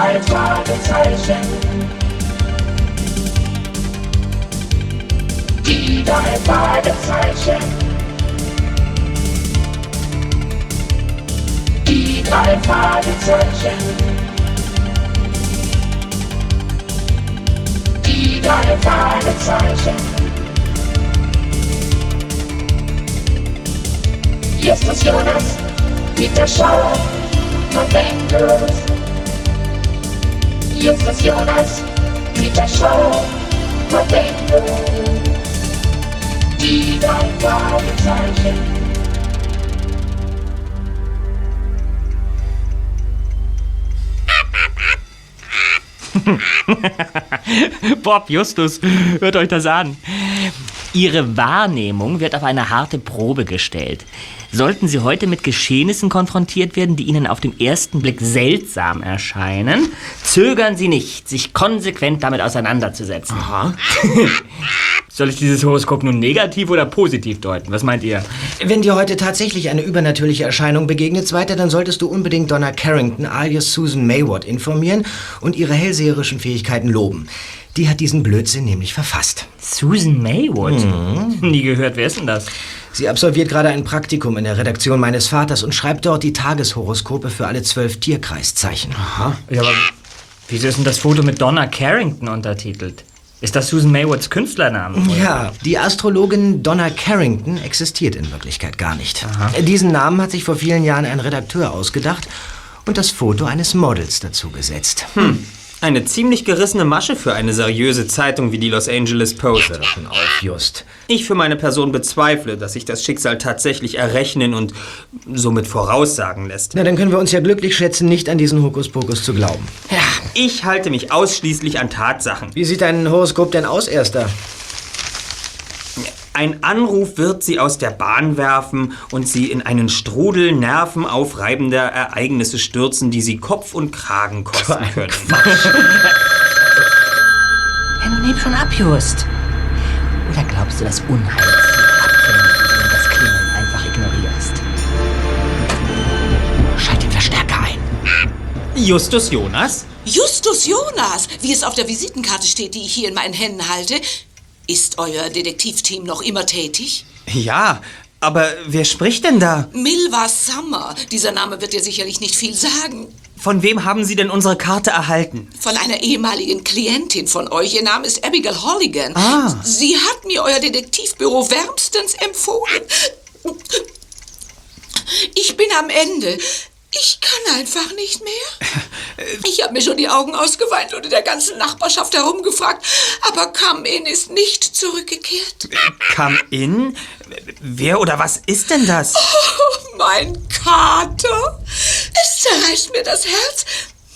drei Fragezeichen. Die drei Fragezeichen. Die drei Fragezeichen. Die drei Fragezeichen. Hier ist das Jonas, Peter Schauer und Endlos. Hier Jonas, Peter Schauer und Endlos. Die drei Fragezeichen. Bob, Justus, hört euch das an. Ihre Wahrnehmung wird auf eine harte Probe gestellt. Sollten Sie heute mit Geschehnissen konfrontiert werden, die Ihnen auf den ersten Blick seltsam erscheinen, zögern Sie nicht, sich konsequent damit auseinanderzusetzen. Aha. Soll ich dieses Horoskop nun negativ oder positiv deuten? Was meint ihr? Wenn dir heute tatsächlich eine übernatürliche Erscheinung begegnet, Zweiter, dann solltest du unbedingt Donna Carrington alias Susan Mayward informieren und ihre hellseherischen Fähigkeiten loben. Die hat diesen Blödsinn nämlich verfasst. Susan Maywood? Nie gehört, wer ist denn das? Sie absolviert gerade ein Praktikum in der Redaktion meines Vaters und schreibt dort die Tageshoroskope für alle zwölf Tierkreiszeichen. Aha. Ja, aber wieso ist denn das Foto mit Donna Carrington untertitelt? Ist das Susan Maywoods Künstlername? oder? Ja, die Astrologin Donna Carrington existiert in Wirklichkeit gar nicht. Diesen Namen hat sich vor vielen Jahren ein Redakteur ausgedacht und das Foto eines Models dazu gesetzt. Eine ziemlich gerissene Masche für eine seriöse Zeitung wie die Los Angeles Post. Hör schon auf, Just. Ich für meine Person bezweifle, dass sich das Schicksal tatsächlich errechnen und somit voraussagen lässt. Na, dann können wir uns ja glücklich schätzen, nicht an diesen Hokuspokus zu glauben. Ja, ich halte mich ausschließlich an Tatsachen. Wie sieht dein Horoskop denn aus, Erster? Ein Anruf wird sie aus der Bahn werfen und sie in einen Strudel nervenaufreibender Ereignisse stürzen, die sie Kopf und Kragen kosten können. Ja, nun heb schon ab, Just. Oder glaubst du, das Unheil ist so abwendig, wenn du das Klingeln einfach ignorierst? Schalt den Verstärker ein. Justus Jonas? Justus Jonas, wie es auf der Visitenkarte steht, die ich hier in meinen Händen halte. Ist euer Detektivteam noch immer tätig? Ja, aber wer spricht denn da? Milva Summer. Dieser Name wird dir sicherlich nicht viel sagen. Von wem haben Sie denn unsere Karte erhalten? Von einer ehemaligen Klientin von euch. Ihr Name ist Abigail Holligan. Ah. Sie hat mir euer Detektivbüro wärmstens empfohlen. Ich bin am Ende. Ich kann einfach nicht mehr. Ich habe mir schon die Augen ausgeweint und in der ganzen Nachbarschaft herumgefragt, aber Come-In ist nicht zurückgekehrt. Come in? Wer oder was ist denn das? Oh, mein Kater. Es zerreißt mir das Herz.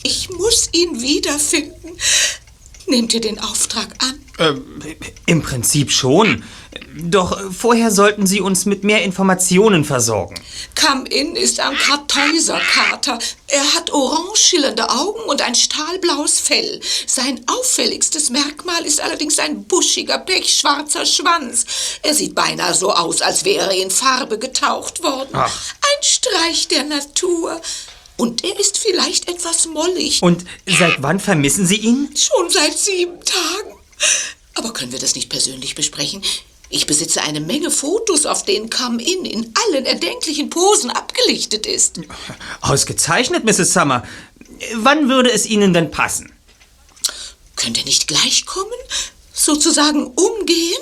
Ich muss ihn wiederfinden. Nehmt ihr den Auftrag an? Ähm, Im Prinzip schon. Doch vorher sollten Sie uns mit mehr Informationen versorgen. Come-In ist ein Kartäuserkater. Er hat orange schillernde Augen und ein stahlblaues Fell. Sein auffälligstes Merkmal ist allerdings ein buschiger, pechschwarzer Schwanz. Er sieht beinahe so aus, als wäre er in Farbe getaucht worden. Ach. Ein Streich der Natur. Und er ist vielleicht etwas mollig. Und seit wann vermissen Sie ihn? Schon seit sieben Tagen. Aber können wir das nicht persönlich besprechen? Ich besitze eine Menge Fotos, auf denen Come-In in allen erdenklichen Posen abgelichtet ist. Ausgezeichnet, Mrs. Summer. Wann würde es Ihnen denn passen? Könnt ihr nicht gleich kommen? Sozusagen umgehend?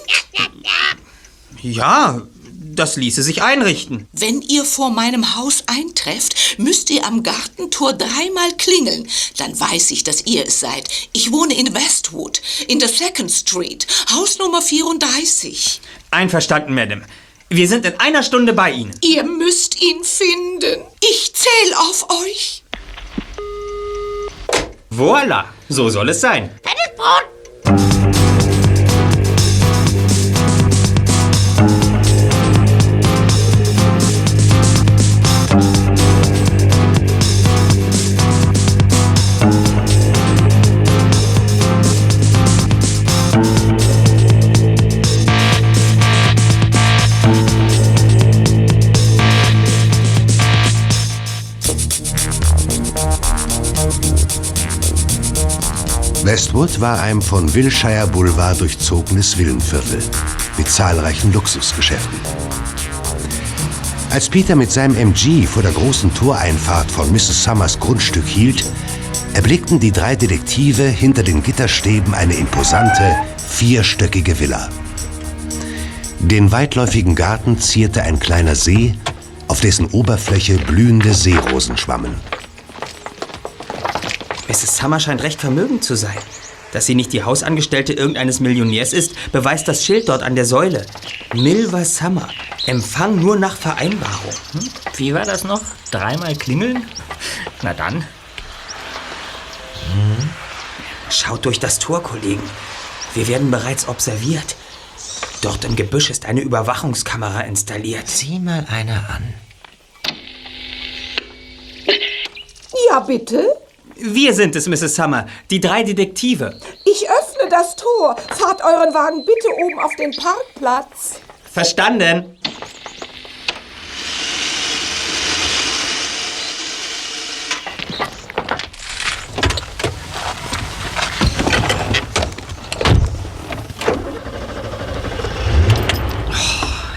Ja, das ließe sich einrichten. Wenn ihr vor meinem Haus eintrefft, müsst ihr am Gartentor dreimal klingeln. Dann weiß ich, dass ihr es seid. Ich wohne in Westwood, in der Second Street, Hausnummer 34. Einverstanden, Madame. Wir sind in einer Stunde bei Ihnen. Ihr müsst ihn finden. Ich zähle auf euch. Voila, so soll es sein. Westwood war ein von Wilshire Boulevard durchzogenes Villenviertel mit zahlreichen Luxusgeschäften. Als Peter mit seinem MG vor der großen Toreinfahrt von Mrs. Summers Grundstück hielt, erblickten die drei Detektive hinter den Gitterstäben eine imposante, vierstöckige Villa. Den weitläufigen Garten zierte ein kleiner See, auf dessen Oberfläche blühende Seerosen schwammen. Mrs. Summer scheint recht vermögend zu sein. Dass sie nicht die Hausangestellte irgendeines Millionärs ist, beweist das Schild dort an der Säule. Milva Summer. Empfang nur nach Vereinbarung. Hm? Wie war das noch? Dreimal klingeln? Na dann. Schaut durch das Tor, Kollegen. Wir werden bereits observiert. Dort im Gebüsch ist eine Überwachungskamera installiert. Sieh mal eine an. Ja, bitte? Wir sind es, Mrs. Summer, die drei Detektive. Ich öffne das Tor. Fahrt euren Wagen bitte oben auf den Parkplatz. Verstanden?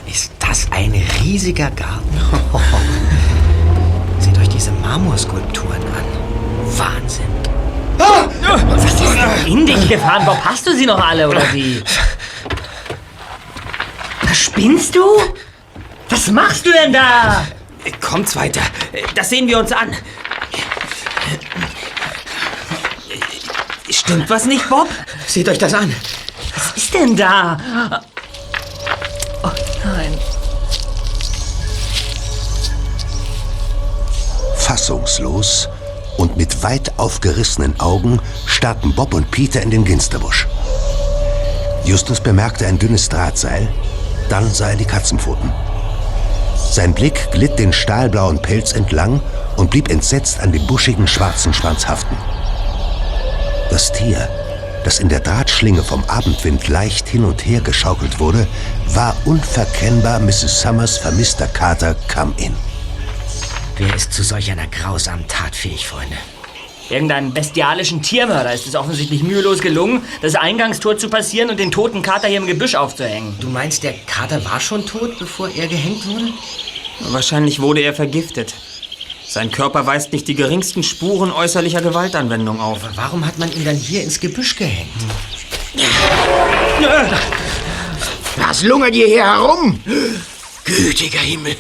Ist das ein riesiger Garten? Seht euch diese Marmorskulpturen an. Wahnsinn. Was ist denn in dich gefahren? Bob, hast du sie noch alle oder wie? Spinnst du? Was machst du denn da? Kommt's weiter. Das sehen wir uns an. Stimmt was nicht, Bob? Seht euch das an. Was ist denn da? Oh nein. Fassungslos mit weit aufgerissenen Augen starrten Bob und Peter in den Ginsterbusch. Justus bemerkte ein dünnes Drahtseil, dann sah er die Katzenpfoten. Sein Blick glitt den stahlblauen Pelz entlang und blieb entsetzt an dem buschigen schwarzen Schwanz haften. Das Tier, das in der Drahtschlinge vom Abendwind leicht hin und her geschaukelt wurde, war unverkennbar Mrs. Summers vermisster Kater Come-In. Wer ist zu solch einer grausamen Tat fähig, Freunde? Irgendeinem bestialischen Tiermörder ist es offensichtlich mühelos gelungen, das Eingangstor zu passieren und den toten Kater hier im Gebüsch aufzuhängen. Du meinst, der Kater war schon tot, bevor er gehängt wurde? Wahrscheinlich wurde er vergiftet. Sein Körper weist nicht die geringsten Spuren äußerlicher Gewaltanwendung auf. Aber warum hat man ihn dann hier ins Gebüsch gehängt? Was lungert ihr hier herum? Gütiger Himmel,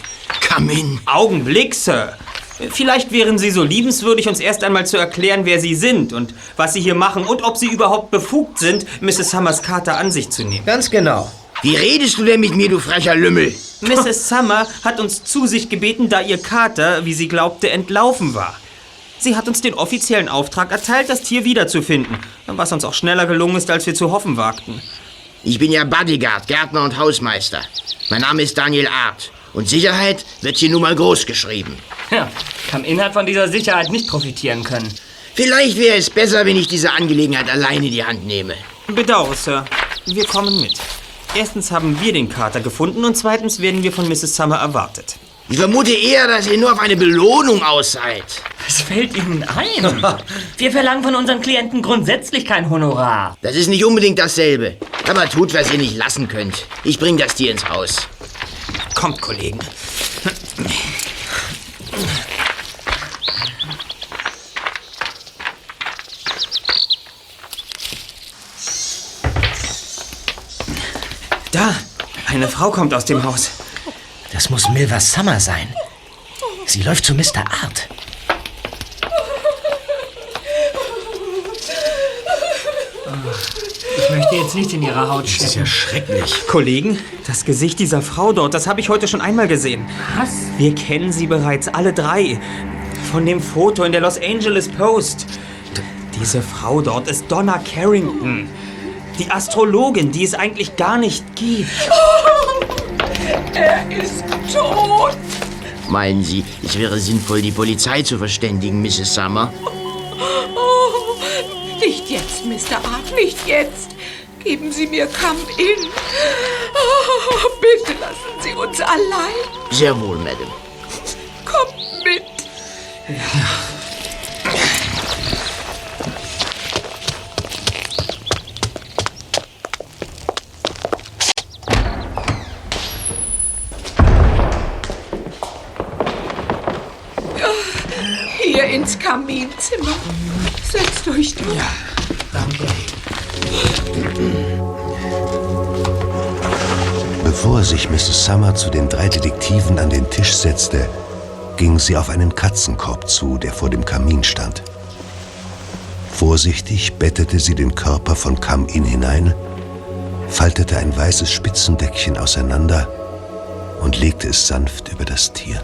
komm in. Augenblick, Sir. Vielleicht wären Sie so liebenswürdig, uns erst einmal zu erklären, wer Sie sind und was Sie hier machen und ob Sie überhaupt befugt sind, Mrs. Summers Kater an sich zu nehmen. Ganz genau. Wie redest du denn mit mir, du frecher Lümmel? Mrs. Summer hat uns zu sich gebeten, da ihr Kater, wie sie glaubte, entlaufen war. Sie hat uns den offiziellen Auftrag erteilt, das Tier wiederzufinden, was uns auch schneller gelungen ist, als wir zu hoffen wagten. Ich bin ja Bodyguard, Gärtner und Hausmeister. Mein Name ist Daniel Art. Und Sicherheit wird hier nun mal groß geschrieben. Ja, Kam-In hat von dieser Sicherheit nicht profitieren können. Vielleicht wäre es besser, wenn ich diese Angelegenheit alleine in die Hand nehme. Bedauere, Sir. Wir kommen mit. Erstens haben wir den Kater gefunden und zweitens werden wir von Mrs. Summer erwartet. Ich vermute eher, dass ihr nur auf eine Belohnung aus seid. Was fällt Ihnen ein? Wir verlangen von unseren Klienten grundsätzlich kein Honorar. Das ist nicht unbedingt dasselbe. Aber tut, was ihr nicht lassen könnt. Ich bring das Tier ins Haus. Kommt, Kollegen. Da, eine Frau kommt aus dem Haus. Das muss Milva Summer sein. Sie läuft zu Mr. Art. Möchte jetzt nicht in Ihrer Haut Das ist stecken. ja schrecklich. Kollegen, das Gesicht dieser Frau dort, das habe ich heute schon einmal gesehen. Was? Wir kennen sie bereits, alle drei. Von dem Foto in der Los Angeles Post. Diese Frau dort ist Donna Carrington. Die Astrologin, die es eigentlich gar nicht gibt. Er ist tot. Meinen Sie, es wäre sinnvoll, die Polizei zu verständigen, Mrs. Summer? Oh, nicht jetzt, Mr. Art, nicht jetzt. Geben Sie mir Come In. Oh, bitte lassen Sie uns allein. Sehr wohl, Madame. Kommt mit. Ja. Hier ins Kaminzimmer. Setzt euch durch. Ja, danke. Bevor sich Mrs. Summer zu den drei Detektiven an den Tisch setzte, ging sie auf einen Katzenkorb zu, der vor dem Kamin stand. Vorsichtig bettete sie den Körper von Come-In hinein, faltete ein weißes Spitzendeckchen auseinander und legte es sanft über das Tier.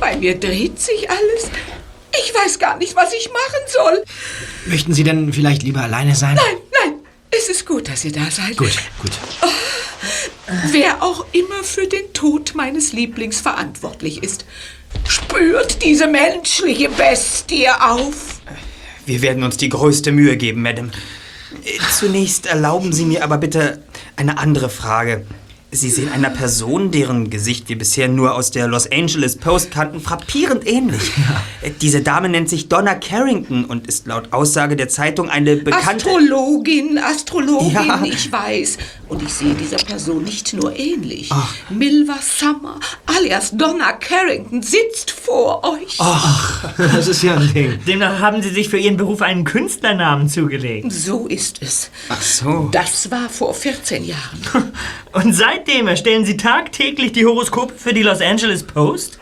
Bei mir dreht sich alles. Ich weiß gar nicht, was ich machen soll. Möchten Sie denn vielleicht lieber alleine sein? Nein, nein. Es ist gut, dass ihr da seid. Gut, gut. Oh, wer auch immer für den Tod meines Lieblings verantwortlich ist, spürt diese menschliche Bestie auf. Wir werden uns die größte Mühe geben, Madame. Zunächst erlauben Sie mir aber bitte eine andere Frage. Sie sehen einer Person, deren Gesicht wir bisher nur aus der Los Angeles Post kannten, frappierend ähnlich. Ja. Diese Dame nennt sich Donna Carrington und ist laut Aussage der Zeitung eine bekannte... Astrologin, Astrologin, ja. ich weiß. Und ich sehe dieser Person nicht nur ähnlich. Ach. Milva Summer, alias Donna Carrington, sitzt vor euch. Ach, das ist ja ein Ding. Demnach haben Sie sich für Ihren Beruf einen Künstlernamen zugelegt. So ist es. Ach so. Das war vor 14 Jahren. Und seit Seitdem erstellen Sie tagtäglich die Horoskope für die Los Angeles Post?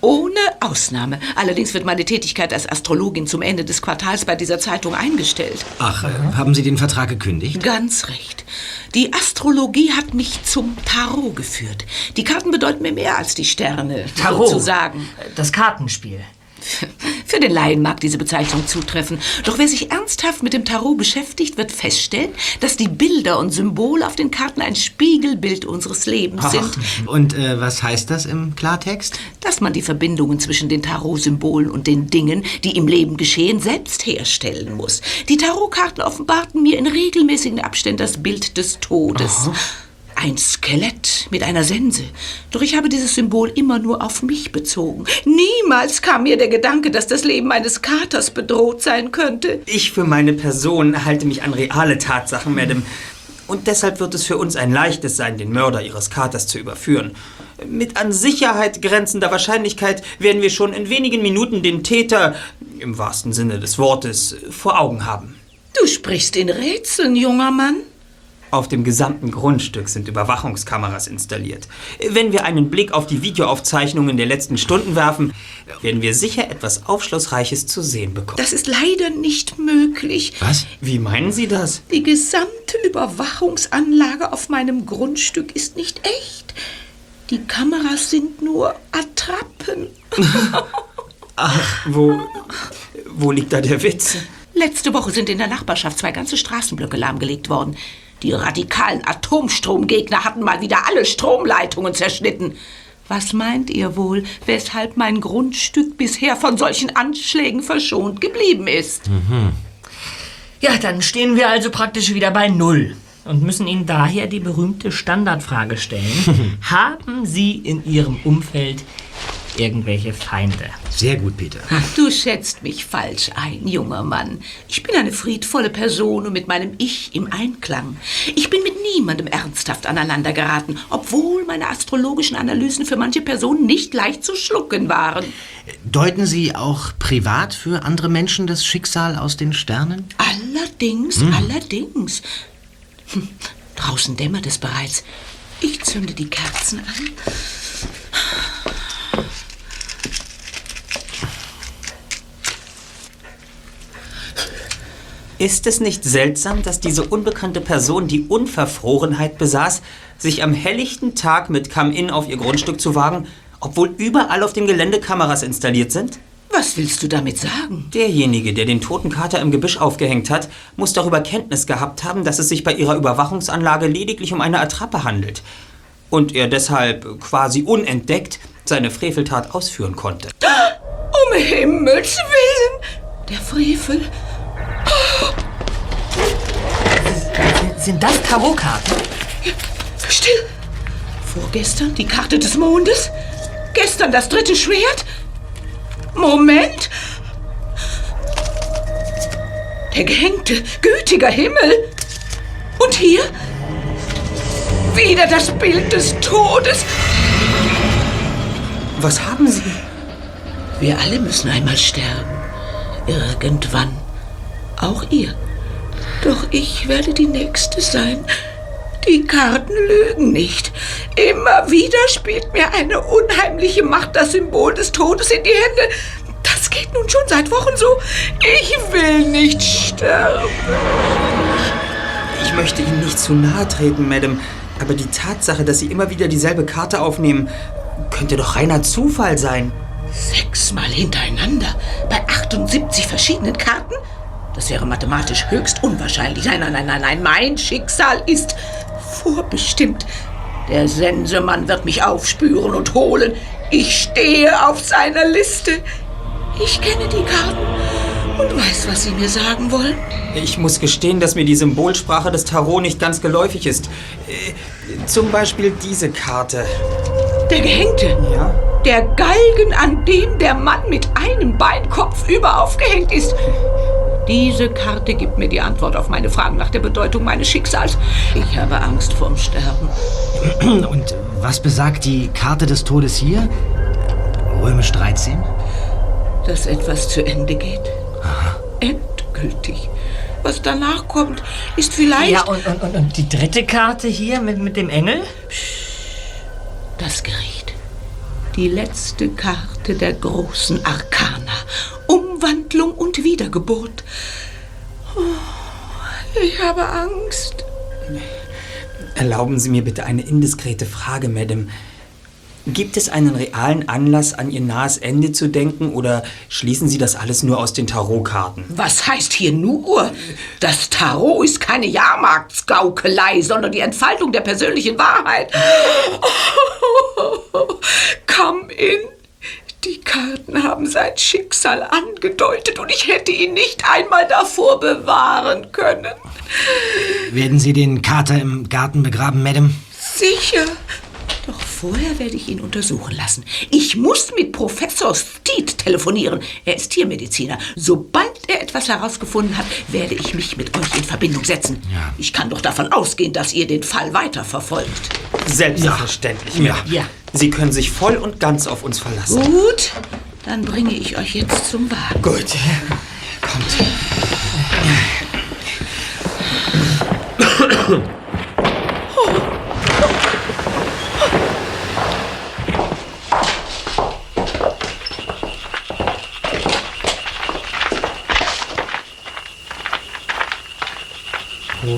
Ohne Ausnahme. Allerdings wird meine Tätigkeit als Astrologin zum Ende des Quartals bei dieser Zeitung eingestellt. Ach, äh, haben Sie den Vertrag gekündigt? Ganz recht. Die Astrologie hat mich zum Tarot geführt. Die Karten bedeuten mir mehr als die Sterne, Tarot, sozusagen. Das Kartenspiel. Für den Laien mag diese Bezeichnung zutreffen. Doch wer sich ernsthaft mit dem Tarot beschäftigt, wird feststellen, dass die Bilder und Symbole auf den Karten ein Spiegelbild unseres Lebens Ach, sind. Und äh, was heißt das im Klartext? Dass man die Verbindungen zwischen den Tarot-Symbolen und den Dingen, die im Leben geschehen, selbst herstellen muss. Die Tarotkarten offenbarten mir in regelmäßigen Abständen das Bild des Todes. Aha. Ein Skelett mit einer Sense. Doch ich habe dieses Symbol immer nur auf mich bezogen. Niemals kam mir der Gedanke, dass das Leben eines Katers bedroht sein könnte. Ich für meine Person halte mich an reale Tatsachen, Madame. Und deshalb wird es für uns ein leichtes sein, den Mörder Ihres Katers zu überführen. Mit an Sicherheit grenzender Wahrscheinlichkeit werden wir schon in wenigen Minuten den Täter, im wahrsten Sinne des Wortes, vor Augen haben. Du sprichst in Rätseln, junger Mann. Auf dem gesamten Grundstück sind Überwachungskameras installiert. Wenn wir einen Blick auf die Videoaufzeichnungen der letzten Stunden werfen, werden wir sicher etwas Aufschlussreiches zu sehen bekommen. Das ist leider nicht möglich. Was? Wie meinen Sie das? Die gesamte Überwachungsanlage auf meinem Grundstück ist nicht echt. Die Kameras sind nur Attrappen. Ach, wo, wo liegt da der Witz? Letzte Woche sind in der Nachbarschaft zwei ganze Straßenblöcke lahmgelegt worden. Die radikalen Atomstromgegner hatten mal wieder alle Stromleitungen zerschnitten. Was meint ihr wohl, weshalb mein Grundstück bisher von solchen Anschlägen verschont geblieben ist? Mhm. Ja, dann stehen wir also praktisch wieder bei Null und müssen Ihnen daher die berühmte Standardfrage stellen. Haben Sie in Ihrem Umfeld irgendwelche Feinde. Sehr gut, Peter. Du schätzt mich falsch ein, junger Mann. Ich bin eine friedvolle Person und mit meinem Ich im Einklang. Ich bin mit niemandem ernsthaft aneinander geraten, obwohl meine astrologischen Analysen für manche Personen nicht leicht zu schlucken waren. Deuten Sie auch privat für andere Menschen das Schicksal aus den Sternen? Allerdings, hm. allerdings. Hm, draußen dämmert es bereits. Ich zünde die Kerzen an. Ist es nicht seltsam, dass diese unbekannte Person die Unverfrorenheit besaß, sich am helllichten Tag mit Come-In auf ihr Grundstück zu wagen, obwohl überall auf dem Gelände Kameras installiert sind? Was willst du damit sagen? Derjenige, der den toten Kater im Gebüsch aufgehängt hat, muss darüber Kenntnis gehabt haben, dass es sich bei ihrer Überwachungsanlage lediglich um eine Attrappe handelt. Und er deshalb quasi unentdeckt seine Freveltat ausführen konnte. Um Himmels Willen! Der Frevel sind das Tarotkarten? Still! Vorgestern die Karte des Mondes? Gestern das dritte Schwert? Moment! Der gehängte, gütiger Himmel! Und hier? Wieder das Bild des Todes! Was haben Sie? Wir alle müssen einmal sterben. Irgendwann. Auch ihr. Doch ich werde die Nächste sein. Die Karten lügen nicht. Immer wieder spielt mir eine unheimliche Macht das Symbol des Todes in die Hände. Das geht nun schon seit Wochen so. Ich will nicht sterben. Ich möchte Ihnen nicht zu nahe treten, Madame. Aber die Tatsache, dass Sie immer wieder dieselbe Karte aufnehmen, könnte doch reiner Zufall sein. Sechsmal hintereinander bei 78 verschiedenen Karten? Das wäre mathematisch höchst unwahrscheinlich. Nein, nein, nein, nein, nein. Mein Schicksal ist vorbestimmt. Der Sensemann wird mich aufspüren und holen. Ich stehe auf seiner Liste. Ich kenne die Karten und weiß, was sie mir sagen wollen. Ich muss gestehen, dass mir die Symbolsprache des Tarot nicht ganz geläufig ist. Äh, zum Beispiel diese Karte. Der Gehängte. Ja? Der Galgen, an dem der Mann mit einem Bein kopfüber aufgehängt ist. Diese Karte gibt mir die Antwort auf meine Fragen nach der Bedeutung meines Schicksals. Ich habe Angst vorm Sterben. Und was besagt die Karte des Todes hier? Römisch 13? Dass etwas zu Ende geht. Endgültig. Was danach kommt, ist vielleicht Ja, und, und, und, und die dritte Karte hier mit, mit dem Engel? das Gericht. Die letzte Karte der großen Arkana. Umwandlung und Wiedergeburt. Oh, ich habe Angst. Erlauben Sie mir bitte eine indiskrete Frage, Madame. Gibt es einen realen Anlass, an Ihr nahes Ende zu denken, oder schließen Sie das alles nur aus den Tarotkarten? Was heißt hier nur? Das Tarot ist keine Jahrmarktsgaukelei, sondern die Entfaltung der persönlichen Wahrheit. Come in. Die Karten haben sein Schicksal angedeutet und ich hätte ihn nicht einmal davor bewahren können. Werden Sie den Kater im Garten begraben, Madame? Sicher. Doch vorher werde ich ihn untersuchen lassen. Ich muss mit Professor Steed telefonieren. Er ist Tiermediziner. Sobald er etwas herausgefunden hat, werde ich mich mit euch in Verbindung setzen. Ja. Ich kann doch davon ausgehen, dass ihr den Fall weiterverfolgt. Selbstverständlich, Ja. Ja. Sie können sich voll und ganz auf uns verlassen. Gut, dann bringe ich euch jetzt zum Wagen. Gut. Kommt.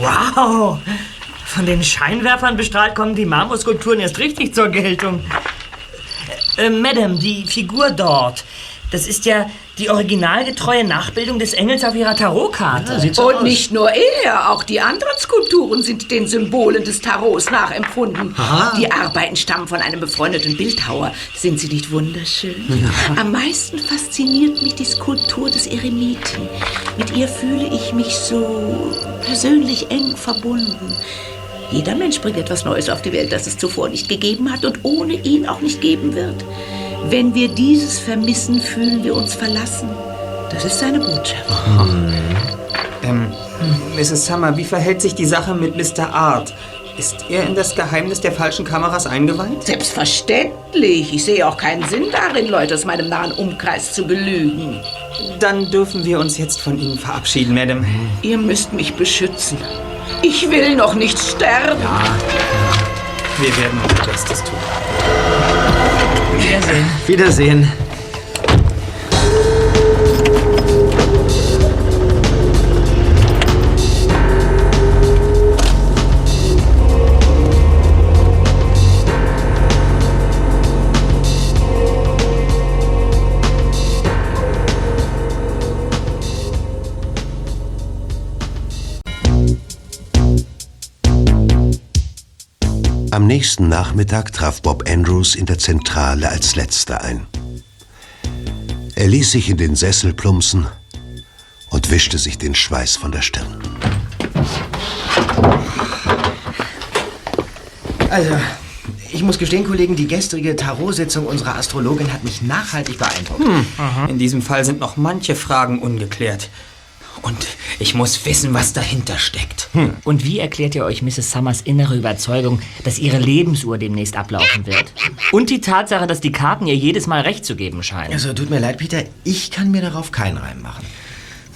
Wow! Von den Scheinwerfern bestrahlt kommen die Marmorskulpturen erst richtig zur Geltung. Äh, äh, Madame, die Figur dort, das ist ja die originalgetreue Nachbildung des Engels auf ihrer Tarotkarte. Und nicht nur er, auch die anderen Skulpturen sind den Symbolen des Tarots nachempfunden. Die Arbeiten stammen von einem befreundeten Bildhauer. Sind sie nicht wunderschön? Am meisten fasziniert mich die Skulptur des Eremiten. Mit ihr fühle ich mich so persönlich eng verbunden. Jeder Mensch bringt etwas Neues auf die Welt, das es zuvor nicht gegeben hat und ohne ihn auch nicht geben wird. Wenn wir dieses vermissen, fühlen wir uns verlassen. Das ist seine Botschaft. Ähm, Mrs. Summer, wie verhält sich die Sache mit Mr. Art? Ist er in das Geheimnis der falschen Kameras eingeweiht? Selbstverständlich. Ich sehe auch keinen Sinn darin, Leute aus meinem nahen Umkreis zu belügen. Dann dürfen wir uns jetzt von Ihnen verabschieden, Madame. Ihr müsst mich beschützen. Ich will noch nicht sterben. Wir werden unser Bestes tun. Wiedersehen. Am nächsten Nachmittag traf Bob Andrews in der Zentrale als letzter ein. Er ließ sich in den Sessel plumpsen und wischte sich den Schweiß von der Stirn. Also, ich muss gestehen, Kollegen, die gestrige Tarotsitzung unserer Astrologin hat mich nachhaltig beeindruckt. In diesem Fall sind noch manche Fragen ungeklärt. Und ich muss wissen, was dahinter steckt. Und wie erklärt ihr euch Mrs. Summers innere Überzeugung, dass ihre Lebensuhr demnächst ablaufen wird? Und die Tatsache, dass die Karten ihr jedes Mal recht zu geben scheinen. Also tut mir leid, Peter, ich kann mir darauf keinen Reim machen.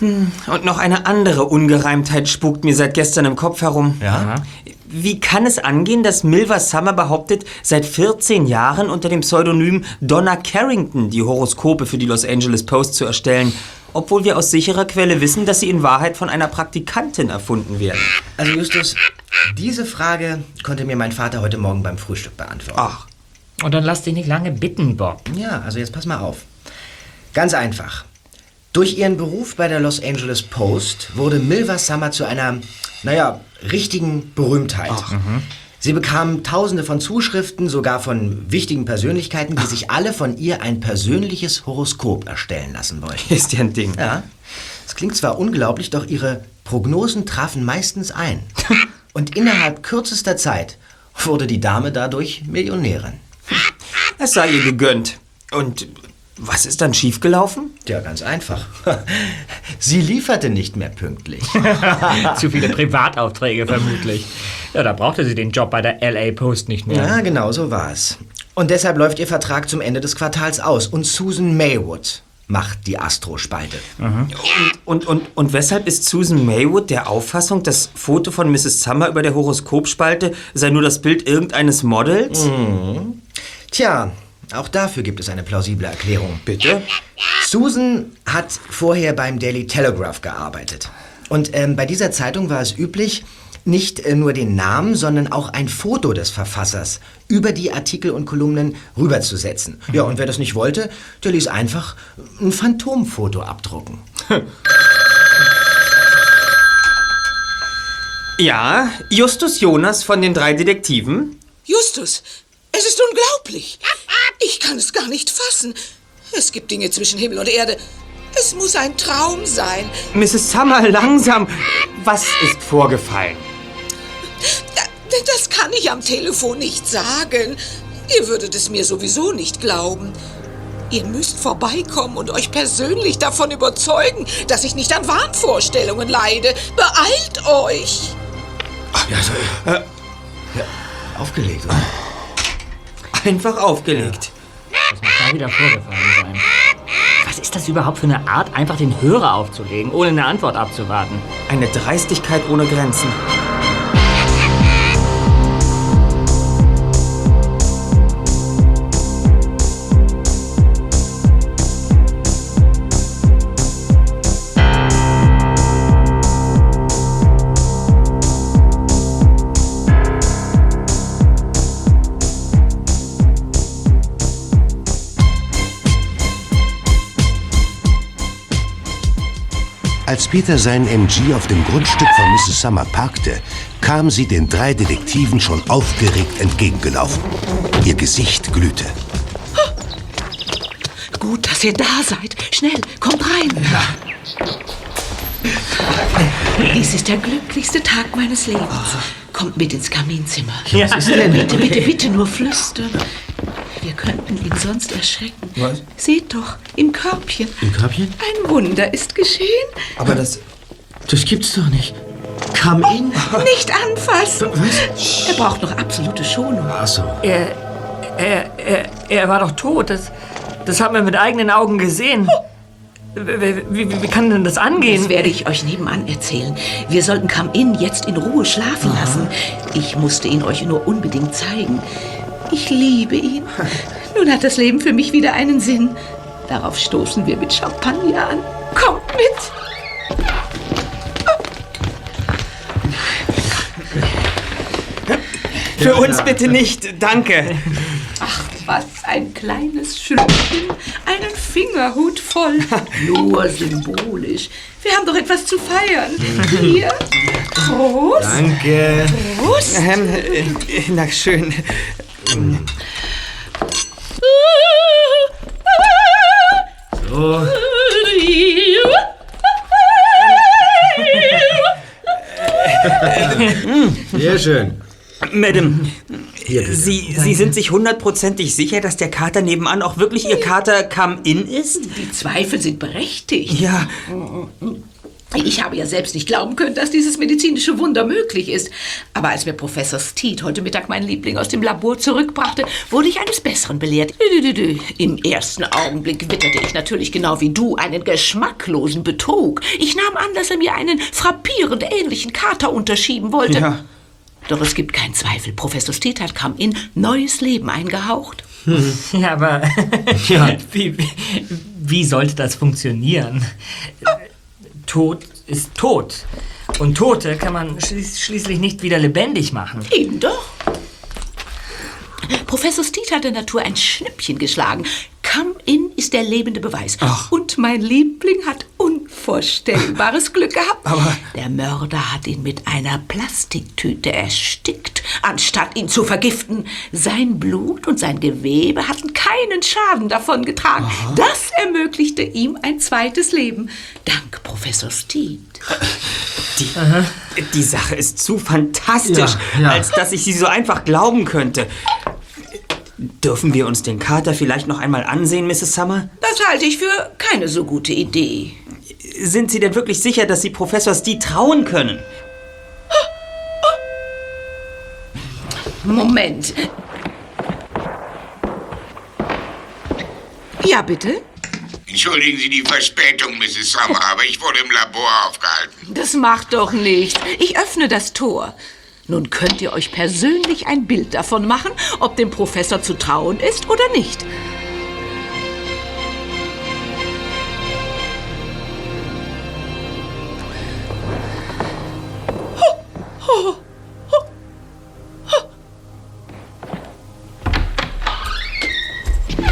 Und noch eine andere Ungereimtheit spukt mir seit gestern im Kopf herum. Ja? Wie kann es angehen, dass Milva Summer behauptet, seit 14 Jahren unter dem Pseudonym Donna Carrington die Horoskope für die Los Angeles Post zu erstellen, obwohl wir aus sicherer Quelle wissen, dass sie in Wahrheit von einer Praktikantin erfunden werden? Also Justus, diese Frage konnte mir mein Vater heute Morgen beim Frühstück beantworten. Ach, Und dann lass dich nicht lange bitten, Bob. Ja, also jetzt pass mal auf. Ganz einfach. Durch ihren Beruf bei der Los Angeles Post wurde Milva Summer zu einer, naja, richtigen Berühmtheit. Sie bekam tausende von Zuschriften, sogar von wichtigen Persönlichkeiten, die sich alle von ihr ein persönliches Horoskop erstellen lassen wollten. ist ja ein Ding. Ja, es klingt zwar unglaublich, doch ihre Prognosen trafen meistens ein. Und innerhalb kürzester Zeit wurde die Dame dadurch Millionärin. Es sei ihr gegönnt. Und was ist dann schiefgelaufen? Ja, ganz einfach. Sie lieferte nicht mehr pünktlich. Zu viele Privataufträge vermutlich. Ja, da brauchte sie den Job bei der LA Post nicht mehr. Ja, genau so war es. Und deshalb läuft ihr Vertrag zum Ende des Quartals aus. Und Susan Maywood macht die Astro-Spalte. Und, und, und weshalb ist Susan Maywood der Auffassung, das Foto von Mrs. Summer über der Horoskopspalte sei nur das Bild irgendeines Models? Tja, auch dafür gibt es eine plausible Erklärung. Bitte? Susan hat vorher beim Daily Telegraph gearbeitet. Und ähm, bei dieser Zeitung war es üblich, nicht äh, nur den Namen, sondern auch ein Foto des Verfassers über die Artikel und Kolumnen rüberzusetzen. Ja, und wer das nicht wollte, der ließ einfach ein Phantomfoto abdrucken. Ja, Justus Jonas von den drei Detektiven. Justus, es ist unglaublich. Ich kann es gar nicht fassen. Es gibt Dinge zwischen Himmel und Erde. Es muss ein Traum sein. Mrs. Summer, langsam. Was ist vorgefallen? Da- Das kann ich am Telefon nicht sagen. Ihr würdet es mir sowieso nicht glauben. Ihr müsst vorbeikommen und euch persönlich davon überzeugen, dass ich nicht an Wahnvorstellungen leide. Beeilt euch! Ja, so. ja, aufgelegt, oder? Einfach aufgelegt. Was muss da wieder vorgefallen sein? Was ist das überhaupt für eine Art, einfach den Hörer aufzulegen, ohne eine Antwort abzuwarten? Eine Dreistigkeit ohne Grenzen. Als Peter seinen MG auf dem Grundstück von Mrs. Summer parkte, kam sie den drei Detektiven schon aufgeregt entgegengelaufen. Ihr Gesicht glühte. Gut, dass ihr da seid. Schnell, kommt rein. Dies ist der glücklichste Tag meines Lebens. Kommt mit ins Kaminzimmer. Ja. Bitte, bitte, bitte nur flüstern. Wir könnten ihn sonst erschrecken. Was? Seht doch, im Körbchen. Im Körbchen? Ein Wunder ist geschehen. Aber das. Das gibt's doch nicht. Come in. Nicht anfassen. Er braucht noch absolute Schonung. Ach so. Er, er, er, er war doch tot. Das, das haben wir mit eigenen Augen gesehen. Wie, wie, wie kann denn das angehen? Das werde ich euch nebenan erzählen. Wir sollten Come-In jetzt in Ruhe schlafen lassen. Ich musste ihn euch nur unbedingt zeigen. Ich liebe ihn. Nun hat das Leben für mich wieder einen Sinn. Darauf stoßen wir mit Champagner an. Kommt mit! Für uns bitte nicht, danke. Ach, was ein kleines Schlückchen. Einen Fingerhut voll. Nur symbolisch. Wir haben doch etwas zu feiern. Hier. Prost. Danke. Prost. Ähm, äh, na schön. So. Sehr schön. Madam. Sie, Sie sind sich hundertprozentig sicher, dass der Kater nebenan auch wirklich Ihr Kater Come-In ist? Die Zweifel sind berechtigt. Ja, Ich habe ja selbst nicht glauben können, dass dieses medizinische Wunder möglich ist. Aber als mir Professor Steed heute Mittag meinen Liebling aus dem Labor zurückbrachte, wurde ich eines Besseren belehrt. Im ersten Augenblick witterte ich natürlich genau wie du einen geschmacklosen Betrug. Ich nahm an, dass er mir einen frappierend ähnlichen Kater unterschieben wollte. Ja. Doch es gibt keinen Zweifel. Professor Steed hat kam in neues Leben eingehaucht. Ja, aber wie, wie, wie sollte das funktionieren? Tod ist tot. Und Tote kann man schließ, schließlich nicht wieder lebendig machen. Eben doch. Professor Steed hat der Natur ein Schnippchen geschlagen. Come in ist der lebende Beweis. Und mein Liebling hat unvorstellbares Glück gehabt. der Mörder hat ihn mit einer Plastiktüte erstickt, anstatt ihn zu vergiften. Sein Blut und sein Gewebe hatten keinen Schaden davon getragen. Das ermöglichte ihm ein zweites Leben. Dank Professor Steed. Die, die Sache ist zu fantastisch, Ja, ja. als dass ich sie so einfach glauben könnte. Dürfen wir uns den Kater vielleicht noch einmal ansehen, Mrs. Summer? Das halte ich für keine so gute Idee. Sind Sie denn wirklich sicher, dass Sie Professor Steed trauen können? Moment. Ja, bitte? Entschuldigen Sie die Verspätung, Mrs. Summer, aber ich wurde im Labor aufgehalten. Das macht doch nichts. Ich öffne das Tor. Nun könnt ihr euch persönlich ein Bild davon machen, ob dem Professor zu trauen ist oder nicht.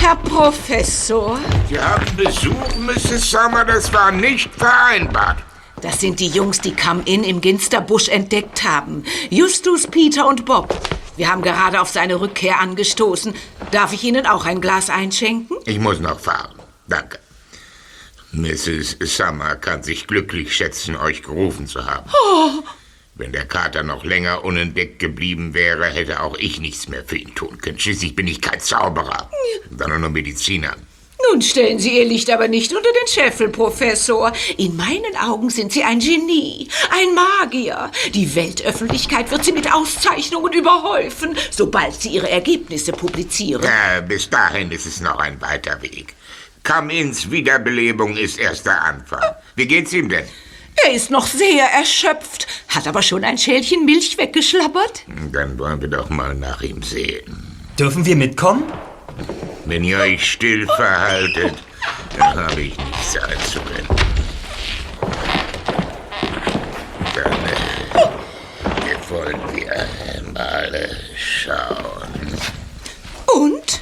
Herr Professor, Sie haben Besuch, Mrs. Summer, das war nicht vereinbart. Das sind die Jungs, die Come-In im Ginsterbusch entdeckt haben. Justus, Peter und Bob. Wir haben gerade auf seine Rückkehr angestoßen. Darf ich Ihnen auch ein Glas einschenken? Ich muss noch fahren. Danke. Mrs. Summer kann sich glücklich schätzen, euch gerufen zu haben. Wenn der Kater noch länger unentdeckt geblieben wäre, hätte auch ich nichts mehr für ihn tun können. Schließlich bin ich kein Zauberer, sondern nur Mediziner. Nun stellen Sie Ihr Licht aber nicht unter den Scheffel, Professor. In meinen Augen sind Sie ein Genie, ein Magier. Die Weltöffentlichkeit wird Sie mit Auszeichnungen überhäufen, sobald Sie Ihre Ergebnisse publizieren. Äh, bis dahin ist es noch ein weiter Weg. Come-ins Wiederbelebung ist erst der Anfang. Wie geht's ihm denn? Er ist noch sehr erschöpft, hat aber schon ein Schälchen Milch weggeschlabbert. Dann wollen wir doch mal nach ihm sehen. Dürfen wir mitkommen? Wenn ihr euch still verhaltet, dann habe ich nichts einzuwenden. Dann äh, wollen wir mal äh, schauen. Und?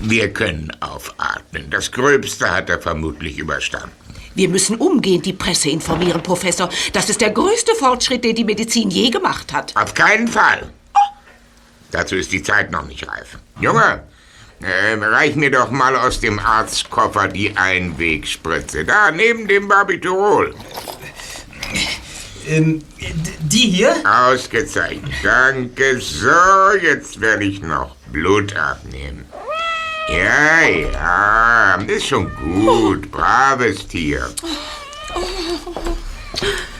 Wir können aufatmen. Das Gröbste hat er vermutlich überstanden. Wir müssen umgehend die Presse informieren, Professor. Das ist der größte Fortschritt, den die Medizin je gemacht hat. Auf keinen Fall. Dazu ist die Zeit noch nicht reif. Junge, äh, reich mir doch mal aus dem Arztkoffer die Einwegspritze. Da, neben dem Barbiturol. Ähm, die hier? Ausgezeichnet. Danke. So, jetzt werde ich noch Blut abnehmen. Ja, ja, ist schon gut. Braves Tier.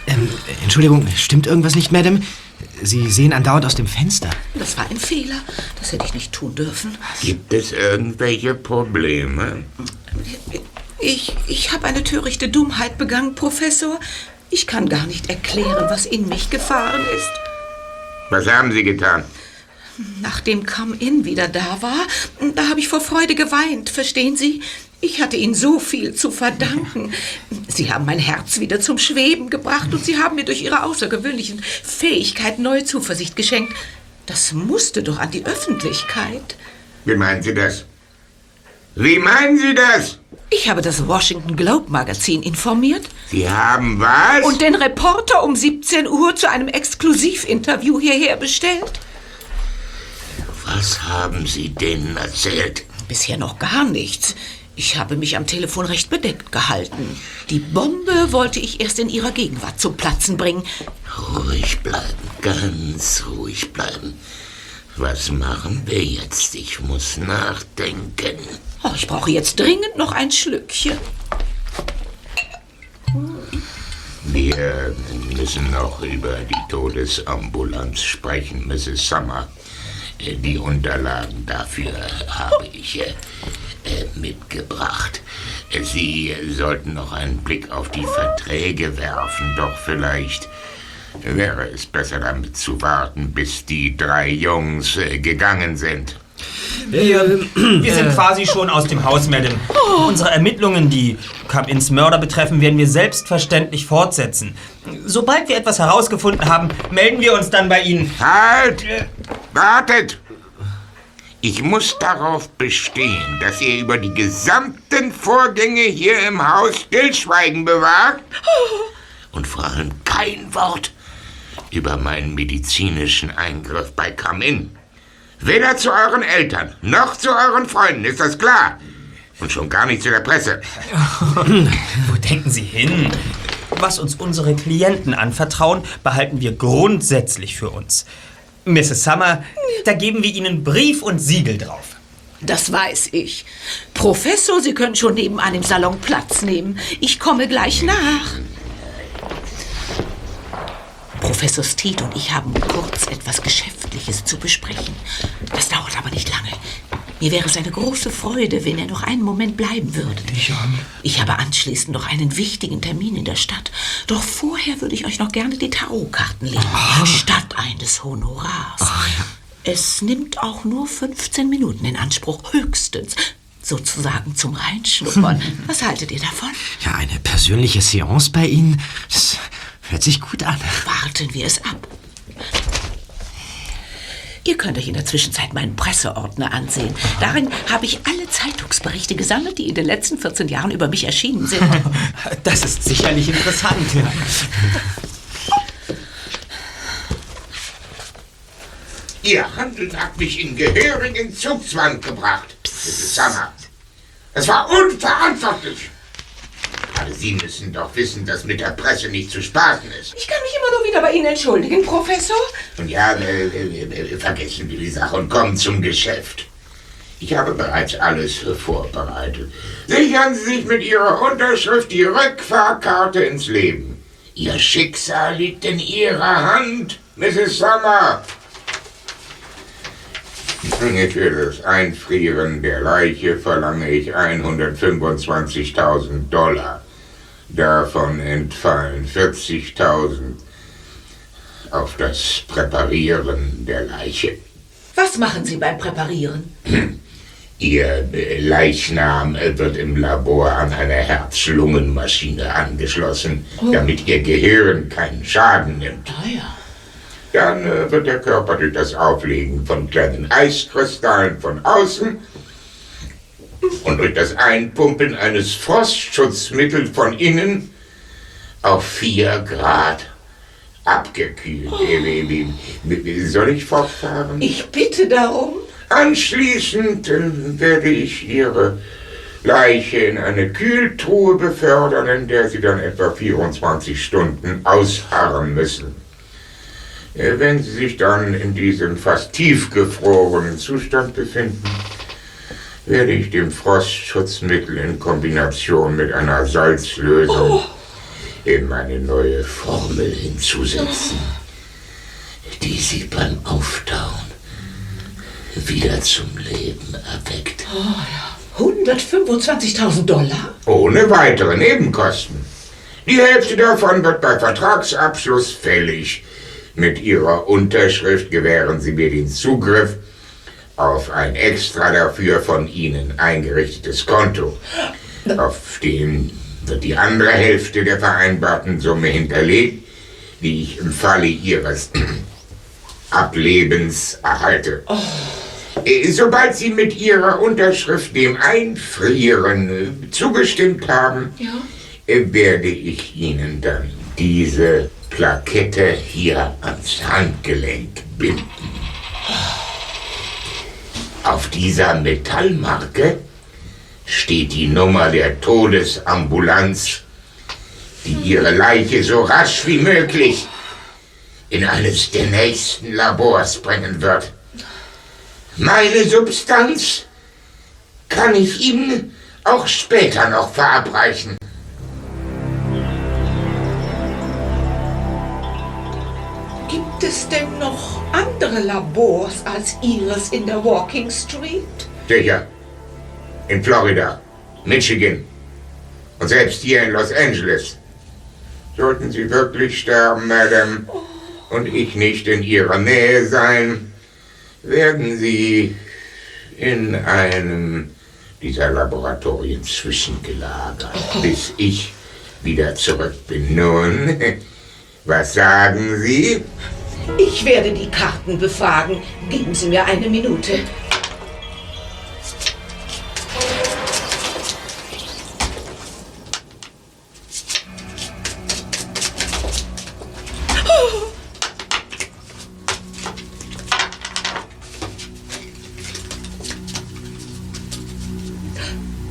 Ähm, Entschuldigung, stimmt irgendwas nicht, Madame? Sie sehen andauernd aus dem Fenster. Das war ein Fehler. Das hätte ich nicht tun dürfen. Gibt es irgendwelche Probleme? Ich, ich habe eine törichte Dummheit begangen, Professor. Ich kann gar nicht erklären, was in mich gefahren ist. Was haben Sie getan? Nachdem Come-In wieder da war, da habe ich vor Freude geweint, verstehen Sie? Ich hatte Ihnen so viel zu verdanken. Sie haben mein Herz wieder zum Schweben gebracht und Sie haben mir durch Ihre außergewöhnlichen Fähigkeiten neue Zuversicht geschenkt. Das musste doch an die Öffentlichkeit. Wie meinen Sie das? Wie meinen Sie das? Ich habe das Washington Globe Magazin informiert Sie haben was? und den Reporter um 17 Uhr zu einem Exklusivinterview hierher bestellt. was haben Sie denen erzählt? Bisher noch gar nichts. Ich habe mich am Telefon recht bedeckt gehalten. Die Bombe wollte ich erst in ihrer Gegenwart zum Platzen bringen. Ruhig bleiben, ganz ruhig bleiben. Was machen wir jetzt? Ich muss nachdenken. Oh, ich brauche jetzt dringend noch ein Schlückchen. Wir müssen noch über die Todesambulanz sprechen, Mrs. Summer. Äh, Die Unterlagen dafür habe ich äh, mitgebracht. Äh, Sie sollten noch einen Blick auf die Verträge werfen, doch vielleicht wäre es besser damit zu warten, bis die drei Jungs äh, gegangen sind. Wir, wir sind quasi schon aus dem Haus, Madame. Unsere Ermittlungen, die Come-Ins Mörder betreffen, werden wir selbstverständlich fortsetzen. Sobald wir etwas herausgefunden haben, melden wir uns dann bei Ihnen. Halt! Wartet! Ich muss darauf bestehen, dass ihr über die gesamten Vorgänge hier im Haus Stillschweigen bewahrt und vor allem kein Wort über meinen medizinischen Eingriff bei Come-In. Weder zu euren Eltern noch zu euren Freunden, ist das klar? Und schon gar nicht zu der Presse. Wo denken Sie hin? Was uns unsere Klienten anvertrauen, behalten wir grundsätzlich für uns. Mrs. Summer, da geben wir Ihnen Brief und Siegel drauf. Das weiß ich. Professor, Sie können schon nebenan im Salon Platz nehmen. Ich komme gleich nach. Professor Steed und ich haben kurz etwas Geschäftliches zu besprechen. Das dauert aber nicht lange. Mir wäre es eine große Freude, wenn er noch einen Moment bleiben würde. Ich habe anschließend noch einen wichtigen Termin in der Stadt. Doch vorher würde ich euch noch gerne die Tarotkarten legen, statt eines Honorars. Es nimmt auch nur 15 Minuten in Anspruch, höchstens. Sozusagen zum Reinschnuppern. Was haltet ihr davon? Ja, eine persönliche Seance bei Ihnen, das hört sich gut an. Warten wir es ab. Ihr könnt euch in der Zwischenzeit meinen Presseordner ansehen. Darin habe ich alle Zeitungsberichte gesammelt, die in den letzten 14 Jahren über mich erschienen sind. Das ist sicherlich interessant. Ihr Handeln hat mich in gehörigen Zugzwang gebracht, Mrs. Summer. Es war unverantwortlich. Aber Sie müssen doch wissen, dass mit der Presse nicht zu spaßen ist. Ich kann mich immer nur wieder bei Ihnen entschuldigen, Professor. Und ja, äh, äh, äh, vergessen wir die Sache und kommen zum Geschäft. Ich habe bereits alles vorbereitet. Sichern Sie sich mit Ihrer Unterschrift die Rückfahrkarte ins Leben. Ihr Schicksal liegt in Ihrer Hand, Mrs. Summer. Für das Einfrieren der Leiche verlange ich 125.000 Dollar. Davon entfallen 40.000 auf das Präparieren der Leiche. Was machen Sie beim Präparieren? Ihr Leichnam wird im Labor an eine Herz-Lungen-Maschine angeschlossen, damit Ihr Gehirn keinen Schaden nimmt. Ah ja. Dann äh, wird der Körper durch das Auflegen von kleinen Eiskristallen von außen und durch das Einpumpen eines Frostschutzmittels von innen auf 4 Grad abgekühlt. Wie- Soll ich fortfahren? Ich bitte darum. Anschließend äh, werde ich Ihre Leiche in eine Kühltruhe befördern, in der Sie dann etwa 24 Stunden ausharren müssen. Äh, Wenn Sie sich dann in diesem fast tiefgefrorenen Zustand befinden, werde ich dem Frostschutzmittel in Kombination mit einer Salzlösung eben eine neue Formel hinzusetzen, die Sie beim Auftauen wieder zum Leben erweckt. 125.000 Dollar? Ohne weitere Nebenkosten. Die Hälfte davon wird bei Vertragsabschluss fällig. Mit Ihrer Unterschrift gewähren Sie mir den Zugriff auf ein extra dafür von Ihnen eingerichtetes Konto. Auf dem wird die andere Hälfte der vereinbarten Summe hinterlegt, die ich im Falle Ihres Ablebens erhalte. Äh, Sobald Sie mit Ihrer Unterschrift dem Einfrieren äh, zugestimmt haben, äh, werde ich Ihnen dann diese Plakette hier ans Handgelenk binden. Auf dieser Metallmarke steht die Nummer der Todesambulanz, die Ihre Leiche so rasch wie möglich in eines der nächsten Labors bringen wird. Meine Substanz kann ich Ihnen auch später noch verabreichen. Es denn noch andere Labors als Ihres in der Walking Street? Sicher. In Florida, Michigan und selbst hier in Los Angeles. Sollten Sie wirklich sterben, Madame, und ich nicht in Ihrer Nähe sein, werden Sie in einem dieser Laboratorien zwischengelagert, bis ich wieder zurück bin. Nun, was sagen Sie? Ich werde die Karten befragen. Geben Sie mir eine Minute.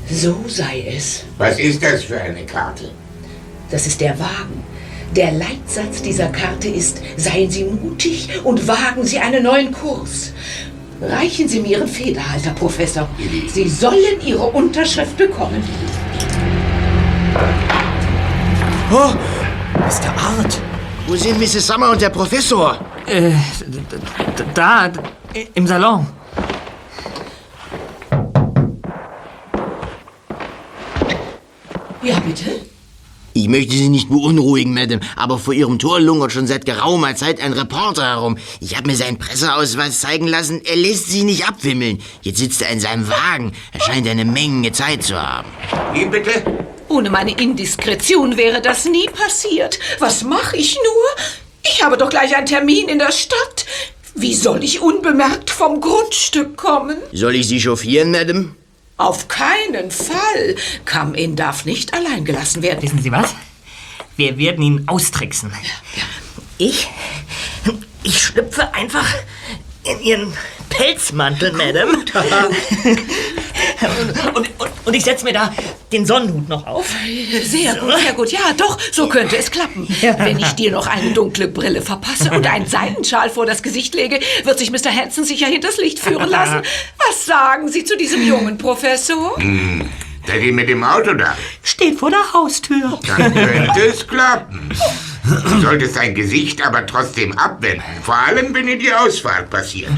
So sei es. Was ist das für eine Karte? Das ist der Wagen. Der Leitsatz dieser Karte ist, seien Sie mutig und wagen Sie einen neuen Kurs. Reichen Sie mir Ihren Federhalter, Professor. Sie sollen Ihre Unterschrift bekommen. Oh, Mr. Art. Wo sind Mrs. Summer und der Professor? Äh, da, im Salon. Ich möchte Sie nicht beunruhigen, Madame, aber vor Ihrem Tor lungert schon seit geraumer Zeit ein Reporter herum. Ich habe mir seinen Presseausweis zeigen lassen. Er lässt sich nicht abwimmeln. Jetzt sitzt er in seinem Wagen. Er scheint eine Menge Zeit zu haben. Wie bitte? Ohne meine Indiskretion wäre das nie passiert. Was mache ich nur? Ich habe doch gleich einen Termin in der Stadt. Wie soll ich unbemerkt vom Grundstück kommen? Soll ich Sie chauffieren, Madame? Auf keinen Fall. Come-In darf nicht allein gelassen werden. Wissen Sie was? Wir werden ihn austricksen. Ich, ich schlüpfe einfach in Ihren Pelzmantel, Madame. und, und, und, und ich setze mir da den Sonnenhut noch auf. Sehr gut, sehr gut. Ja, doch, so könnte es klappen. Wenn ich dir noch eine dunkle Brille verpasse und einen Seidenschal vor das Gesicht lege, wird sich Mr. Hanson sicher hinters Licht führen lassen. Was sagen Sie zu diesem jungen Professor? Seid ihr mit dem Auto da? Steht vor der Haustür. Dann könnte es klappen. Du solltest dein Gesicht aber trotzdem abwenden. Vor allem, wenn dir die Ausfahrt passiert.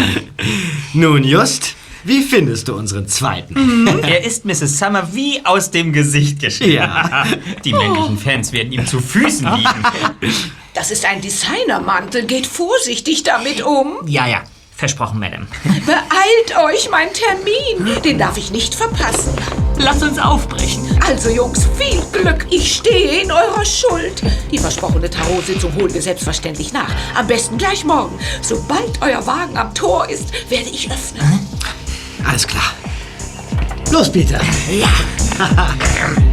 Nun, Just, wie findest du unseren zweiten? Er ist Mrs. Summer wie aus dem Gesicht geschnitten. Ja. Die männlichen Fans werden ihm zu Füßen liegen. Das ist ein Designermantel. Geht vorsichtig damit um. Ja, ja. Versprochen, Madame. Beeilt euch, mein Termin. Den darf ich nicht verpassen. Lasst uns aufbrechen. Also, Jungs, viel Glück. Ich stehe in eurer Schuld. Die versprochene Tarotsitzung holen wir selbstverständlich nach. Am besten gleich morgen. Sobald euer Wagen am Tor ist, werde ich öffnen. Alles klar. Los, Peter.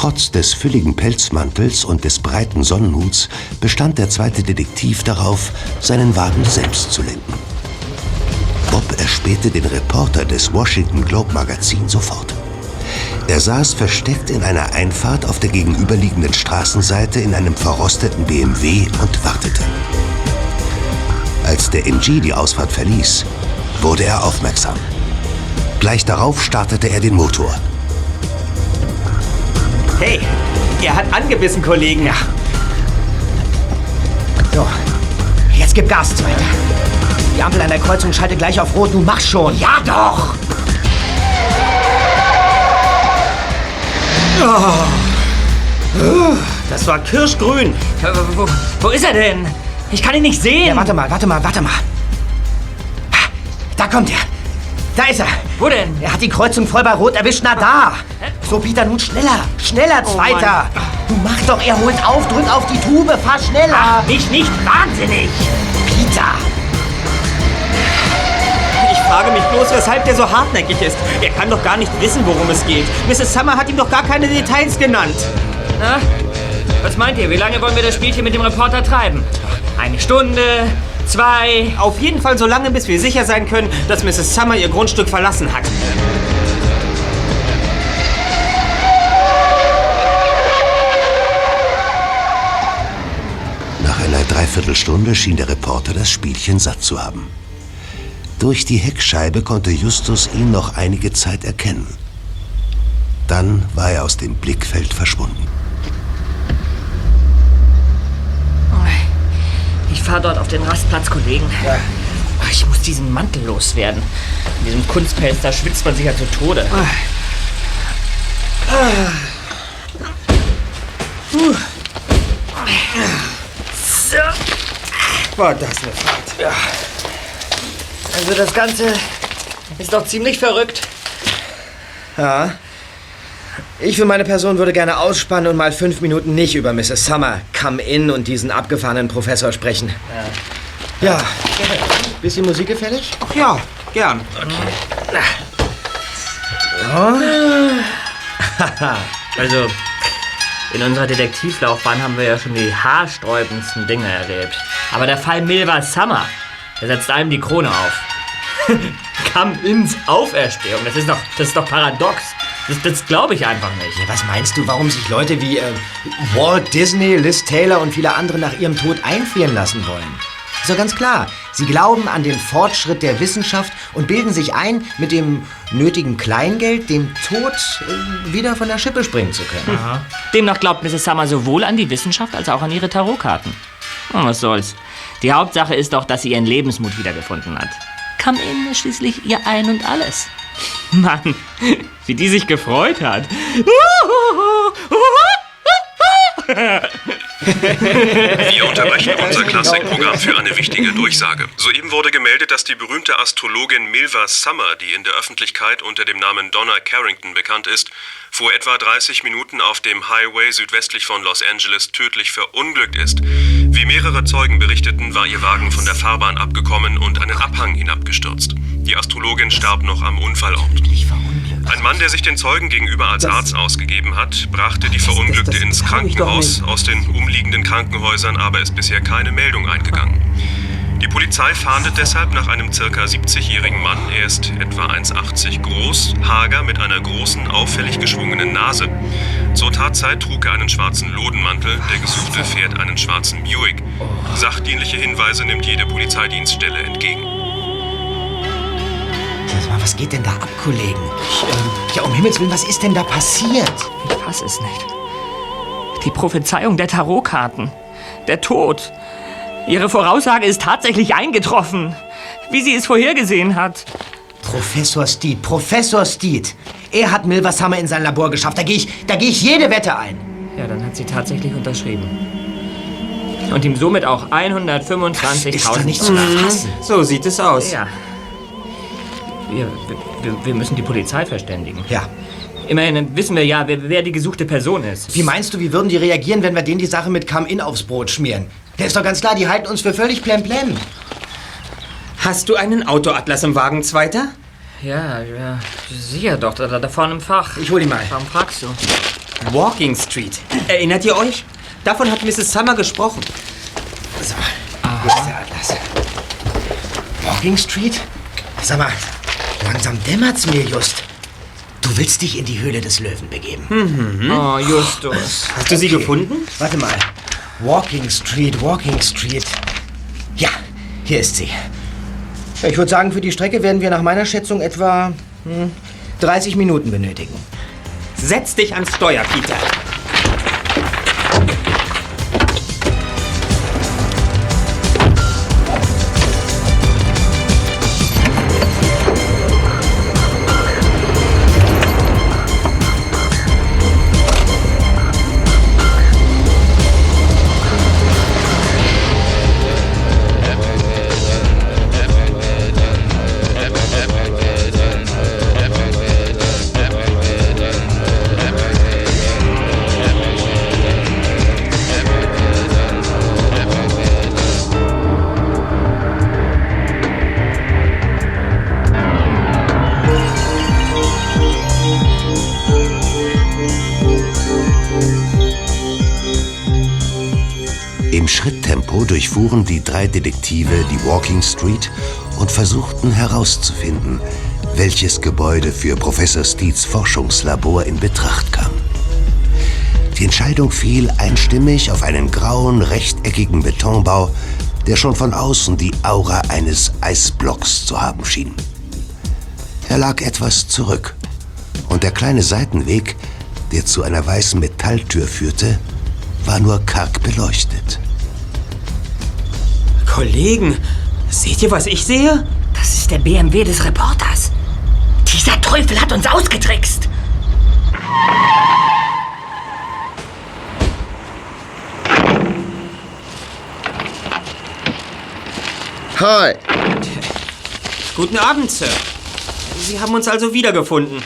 Trotz des fülligen Pelzmantels und des breiten Sonnenhuts bestand der zweite Detektiv darauf, seinen Wagen selbst zu lenken. Bob erspähte den Reporter des Washington Globe Magazin sofort. Er saß versteckt in einer Einfahrt auf der gegenüberliegenden Straßenseite in einem verrosteten BMW und wartete. Als der MG die Ausfahrt verließ, wurde er aufmerksam. Gleich darauf startete er den Motor. Hey, er hat angebissen, Kollegen. Ja. So, jetzt gib Gas, Zweiter. Die Ampel an der Kreuzung schaltet gleich auf Rot. Nun mach schon. Ja doch! Das war kirschgrün. Wo, wo ist er denn? Ich kann ihn nicht sehen. Ja, warte mal, warte mal, warte mal. Da kommt er. Da ist er. Wo denn? Er hat die Kreuzung voll bei Rot erwischt. Na da. So, Peter, nun schneller. Schneller, Zweiter. du mach doch, er holt auf. Drück auf die Tube. Fahr schneller. Ich nicht wahnsinnig. Peter. Ich frage mich bloß, weshalb der so hartnäckig ist. Er kann doch gar nicht wissen, worum es geht. Mrs. Summer hat ihm doch gar keine Details genannt. Na? Was meint ihr? Wie lange wollen wir das Spielchen mit dem Reporter treiben? Eine Stunde? zwei. Auf jeden Fall so lange, bis wir sicher sein können, dass Mrs. Summer ihr Grundstück verlassen hat. Nach einer Dreiviertelstunde schien der Reporter das Spielchen satt zu haben. Durch die Heckscheibe konnte Justus ihn noch einige Zeit erkennen. Dann war er aus dem Blickfeld verschwunden. Ich fahre dort auf den Rastplatz, Kollegen. Ach, Ich muss diesen Mantel loswerden. In diesem Kunstpelz, da schwitzt man sich ja zu Tode. So. War das eine Fahrt. Also das Ganze ist doch ziemlich verrückt. Ja. Ich für meine Person würde gerne ausspannen und mal fünf Minuten nicht über Mrs. Summer, Come In und diesen abgefahrenen Professor sprechen. Ja. ja. Bisschen Musik gefällig? Ach ja, gern. Also, in unserer Detektivlaufbahn haben wir ja schon die haarsträubendsten Dinge erlebt. Aber der Fall Milva Summer, der setzt einem die Krone auf. Kam ins Auferstehung. Das ist doch, das ist doch paradox. Das, das glaube ich einfach nicht. Ja, was meinst du, warum sich Leute wie äh, Walt Disney, Liz Taylor und viele andere nach ihrem Tod einfrieren lassen wollen? Ist doch ganz klar. Sie glauben an den Fortschritt der Wissenschaft und bilden sich ein, mit dem nötigen Kleingeld dem Tod äh, wieder von der Schippe springen zu können. Demnach glaubt Mrs. Summer sowohl an die Wissenschaft als auch an ihre Tarotkarten. Oh, was soll's. Die Hauptsache ist doch, dass sie ihren Lebensmut wiedergefunden hat. Come in ist schließlich ihr Ein und Alles. Mann, wie die sich gefreut hat. Wir unterbrechen unser Klassikprogramm für eine wichtige Durchsage. Soeben wurde gemeldet, dass die berühmte Astrologin Milva Summer, die in der Öffentlichkeit unter dem Namen Donna Carrington bekannt ist, vor etwa 30 Minuten auf dem Highway südwestlich von Los Angeles tödlich verunglückt ist. Wie mehrere Zeugen berichteten, war ihr Wagen von der Fahrbahn abgekommen und einen Abhang hinabgestürzt. Die Astrologin starb noch am Unfallort. Ein Mann, der sich den Zeugen gegenüber als Arzt ausgegeben hat, brachte die Verunglückte das ins ich doch Krankenhaus. Aus den umliegenden Krankenhäusern aber ist bisher keine Meldung eingegangen. Die Polizei fahndet deshalb nach einem circa 70-jährigen Mann. Er ist etwa 1,80 groß, hager mit einer großen, auffällig geschwungenen Nase. Zur Tatzeit trug er einen schwarzen Lodenmantel, der Gesuchte fährt einen schwarzen Buick. Sachdienliche Hinweise nimmt jede Polizeidienststelle entgegen. Sag mal, was geht denn da ab, Kollegen? ja, um Himmels Willen, was ist denn da passiert? Ich fass es nicht. Die Prophezeiung der Tarotkarten. Der Tod. Ihre Voraussage ist tatsächlich eingetroffen. Wie sie es vorhergesehen hat. Professor Steed, Professor Steed. Er hat Milva Summer in sein Labor geschafft. Da gehe ich, da gehe ich jede Wette ein. Ja, dann hat sie tatsächlich unterschrieben. Und ihm somit auch 125.000. Ist doch nicht zu erfassen. So sieht es aus. Ja. Wir, wir, wir müssen die Polizei verständigen. Ja. Immerhin wissen wir ja, wer, wer die gesuchte Person ist. Wie meinst du, wie würden die reagieren, wenn wir denen die Sache mit Come-In aufs Brot schmieren? Der ist doch ganz klar, die halten uns für völlig plemplem. Hast du einen Autoatlas im Wagen, Zweiter? Ja, ja, sicher doch, da, da vorne im Fach. Ich hol ihn mal. Warum fragst du? Walking Street. Erinnert ihr euch? Davon hat Mrs. Summer gesprochen. So, wo ist der Atlas? Walking Street? Sag mal, langsam dämmert's mir, Just. Du willst dich in die Höhle des Löwen begeben. Oh, Justus. Hast du sie gefunden? Warte mal. Walking Street, Walking Street. Ja, hier ist sie. Ich würde sagen, für die Strecke werden wir nach meiner Schätzung etwa hm, 30 Minuten benötigen. Setz dich ans Steuer, Peter. Durchfuhren die drei Detektive die Walking Street und versuchten herauszufinden, welches Gebäude für Professor Steeds Forschungslabor in Betracht kam. Die Entscheidung fiel einstimmig auf einen grauen, rechteckigen Betonbau der schon von außen die Aura eines Eisblocks zu haben schien. Er lag etwas zurück und der kleine Seitenweg, der zu einer weißen Metalltür führte, war nur karg beleuchtet. Kollegen, seht ihr, was ich sehe? Das ist der BMW des Reporters. Dieser Teufel hat uns ausgetrickst. Hi. Guten Abend, Sir. Sie haben uns also wiedergefunden.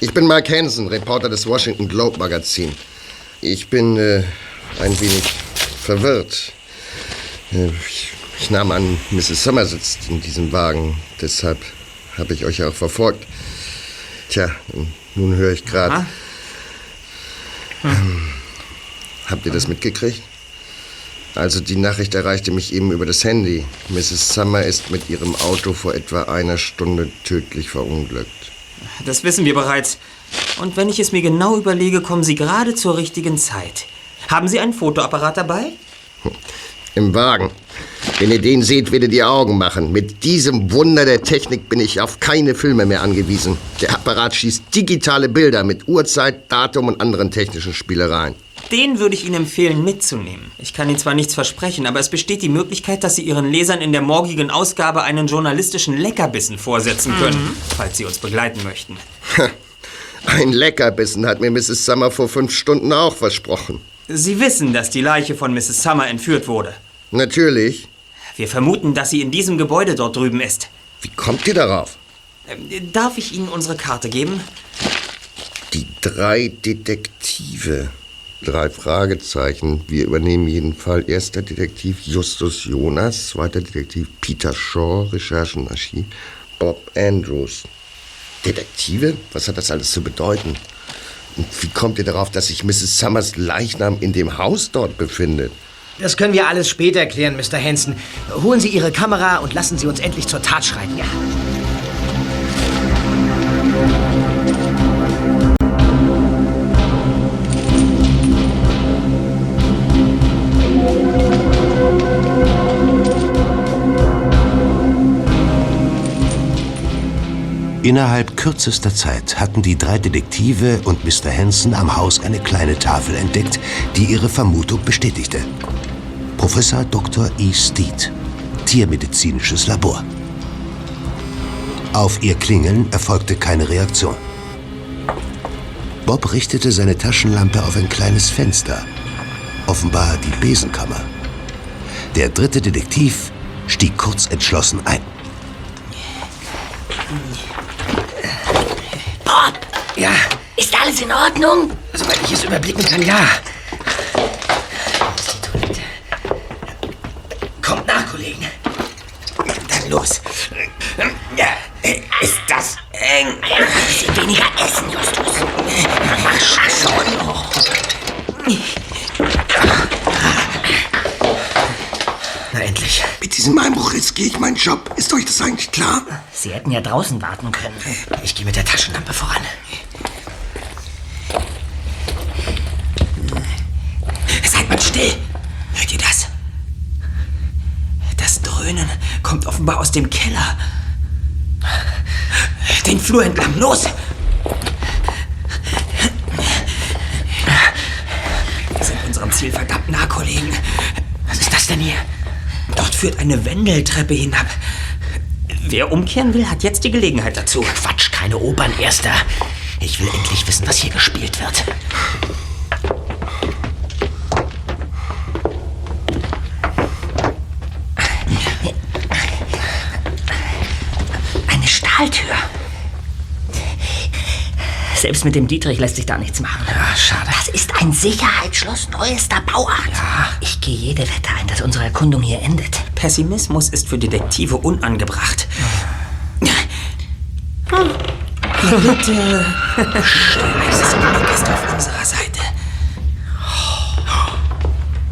Ich bin Mike Hansen, Reporter des Washington Globe Magazin. Ich bin äh, ein wenig verwirrt. Äh, ich, ich nahm an, Mrs. Sommer sitzt in diesem Wagen. Deshalb habe ich euch auch verfolgt. Tja, nun höre ich gerade. Ähm, habt ihr das mitgekriegt? Also die Nachricht erreichte mich eben über das Handy. Mrs. Summer ist mit ihrem Auto vor etwa einer Stunde tödlich verunglückt. Das wissen wir bereits. Und wenn ich es mir genau überlege, kommen Sie gerade zur richtigen Zeit. Haben Sie einen Fotoapparat dabei? Im Wagen. Wenn ihr den seht, werdet ihr Augen machen. Mit diesem Wunder der Technik bin ich auf keine Filme mehr angewiesen. Der Apparat schießt digitale Bilder mit Uhrzeit, Datum und anderen technischen Spielereien. Den würde ich Ihnen empfehlen, mitzunehmen. Ich kann Ihnen zwar nichts versprechen, aber es besteht die Möglichkeit, dass Sie Ihren Lesern in der morgigen Ausgabe einen journalistischen Leckerbissen vorsetzen können, falls Sie uns begleiten möchten. Ein Leckerbissen hat mir Mrs. Summer vor fünf Stunden auch versprochen. Sie wissen, dass die Leiche von Mrs. Summer entführt wurde. Natürlich. Wir vermuten, dass sie in diesem Gebäude dort drüben ist. Wie kommt ihr darauf? Ähm, Darf ich Ihnen unsere Karte geben? Die drei Detektive. Drei Fragezeichen. Wir übernehmen jeden Fall. Erster Detektiv Justus Jonas, zweiter Detektiv Peter Shaw, Recherchenarchiv, Bob Andrews. Detektive? Was hat das alles zu bedeuten? Und wie kommt ihr darauf, dass sich Mrs. Summers Leichnam in dem Haus dort befindet? Das können wir alles später klären, Mr. Hansen. Holen Sie Ihre Kamera und lassen Sie uns endlich zur Tat schreiten. Ja. Innerhalb kürzester Zeit hatten die drei Detektive und Mr. Hansen am Haus eine kleine Tafel entdeckt, die ihre Vermutung bestätigte. Professor Dr. E. Steed, Tiermedizinisches Labor. Auf ihr Klingeln erfolgte keine Reaktion. Bob richtete seine Taschenlampe auf ein kleines Fenster, offenbar die Besenkammer. Der dritte Detektiv stieg kurz entschlossen ein. Bob, Ja, ist alles in Ordnung? soweit ich es überblicken kann, ja. Job. Ist euch das eigentlich klar? Sie hätten ja draußen warten können. Ich gehe mit der Taschenlampe voran. Seid mal still! Hört ihr das? Das Dröhnen kommt offenbar aus dem Keller. Den Flur entlang, los! Führt eine Wendeltreppe hinab. Wer umkehren will, hat jetzt die Gelegenheit dazu. Quatsch, keine Opern, Erster. Ich will endlich wissen, was hier gespielt wird. Eine Stahltür. Selbst mit dem Dietrich lässt sich da nichts machen. Ja, schade. Das ist ein Sicherheitsschloss neuester Bauart. Ich gehe jede Wette ein, dass unsere Erkundung hier endet. Pessimismus ist für Detektive unangebracht. Bitte. Das Glück ist auf unserer Seite.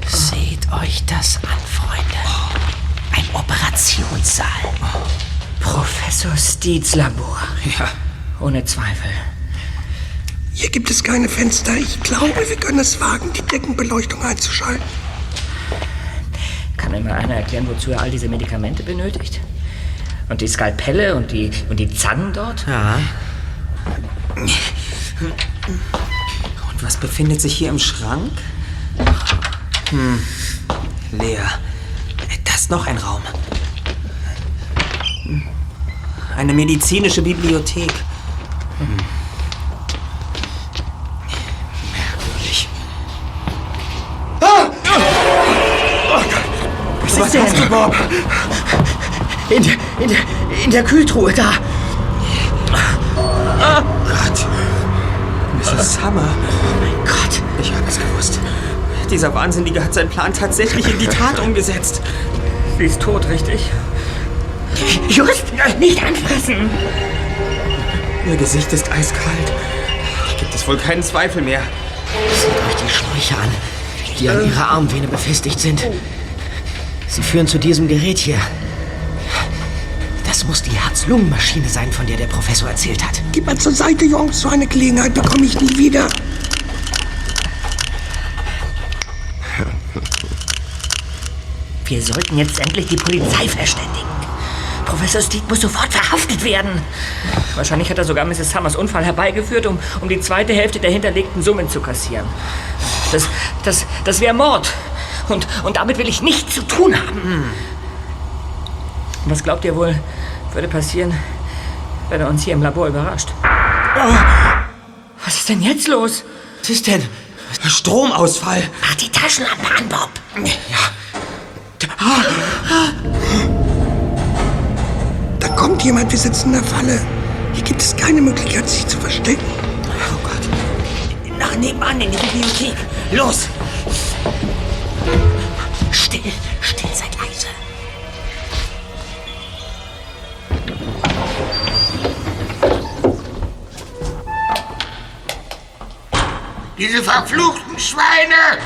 Seht euch das an, Freunde. Ein Operationssaal. Professor Steeds Labor. Ja. Ohne Zweifel. Hier gibt es keine Fenster. Ich glaube, wir können es wagen, die Deckenbeleuchtung einzuschalten. Kann mir mal einer erklären, wozu er all diese Medikamente benötigt? Und die Skalpelle und die, und die Zangen dort? Ja. Und was befindet sich hier im Schrank? Hm, leer. Da ist noch ein Raum. Eine medizinische Bibliothek. Hm. Was, ist denn? Du, Bob? In, der- in, in der Kühltruhe da. Gott. Mrs. Summer. Mein Gott. Ich habe es gewusst. Dieser Wahnsinnige hat seinen Plan tatsächlich in die Tat umgesetzt. Sie ist tot, richtig? Just, nicht anfassen. Ihr Gesicht ist eiskalt. Da gibt es wohl keinen Zweifel mehr. Seht euch die Schläuche an, die an ihrer Armvene befestigt sind. Sie führen zu diesem Gerät hier. Das muss die Herz-Lungen-Maschine sein, von der der Professor erzählt hat. Gib mal zur Seite, Jungs. So eine Gelegenheit bekomme ich nie wieder. Wir sollten jetzt endlich die Polizei verständigen. Professor Steed muss sofort verhaftet werden. Wahrscheinlich hat er sogar Mrs. Summers Unfall herbeigeführt, um, um die zweite Hälfte der hinterlegten Summen zu kassieren. Das, das, das wäre Mord. Und, und damit will ich nichts zu tun haben. Was glaubt ihr wohl, würde passieren, wenn er uns hier im Labor überrascht? Oh, was ist denn jetzt los? Was ist denn? Stromausfall. Mach die Taschenlampe an, Bob. Da kommt jemand, wir sitzen in der Falle. Hier gibt es keine Möglichkeit, sich zu verstecken. Oh Gott. Nach nebenan in die Bibliothek. Los! Still, still, seid leise. Diese verfluchten Schweine!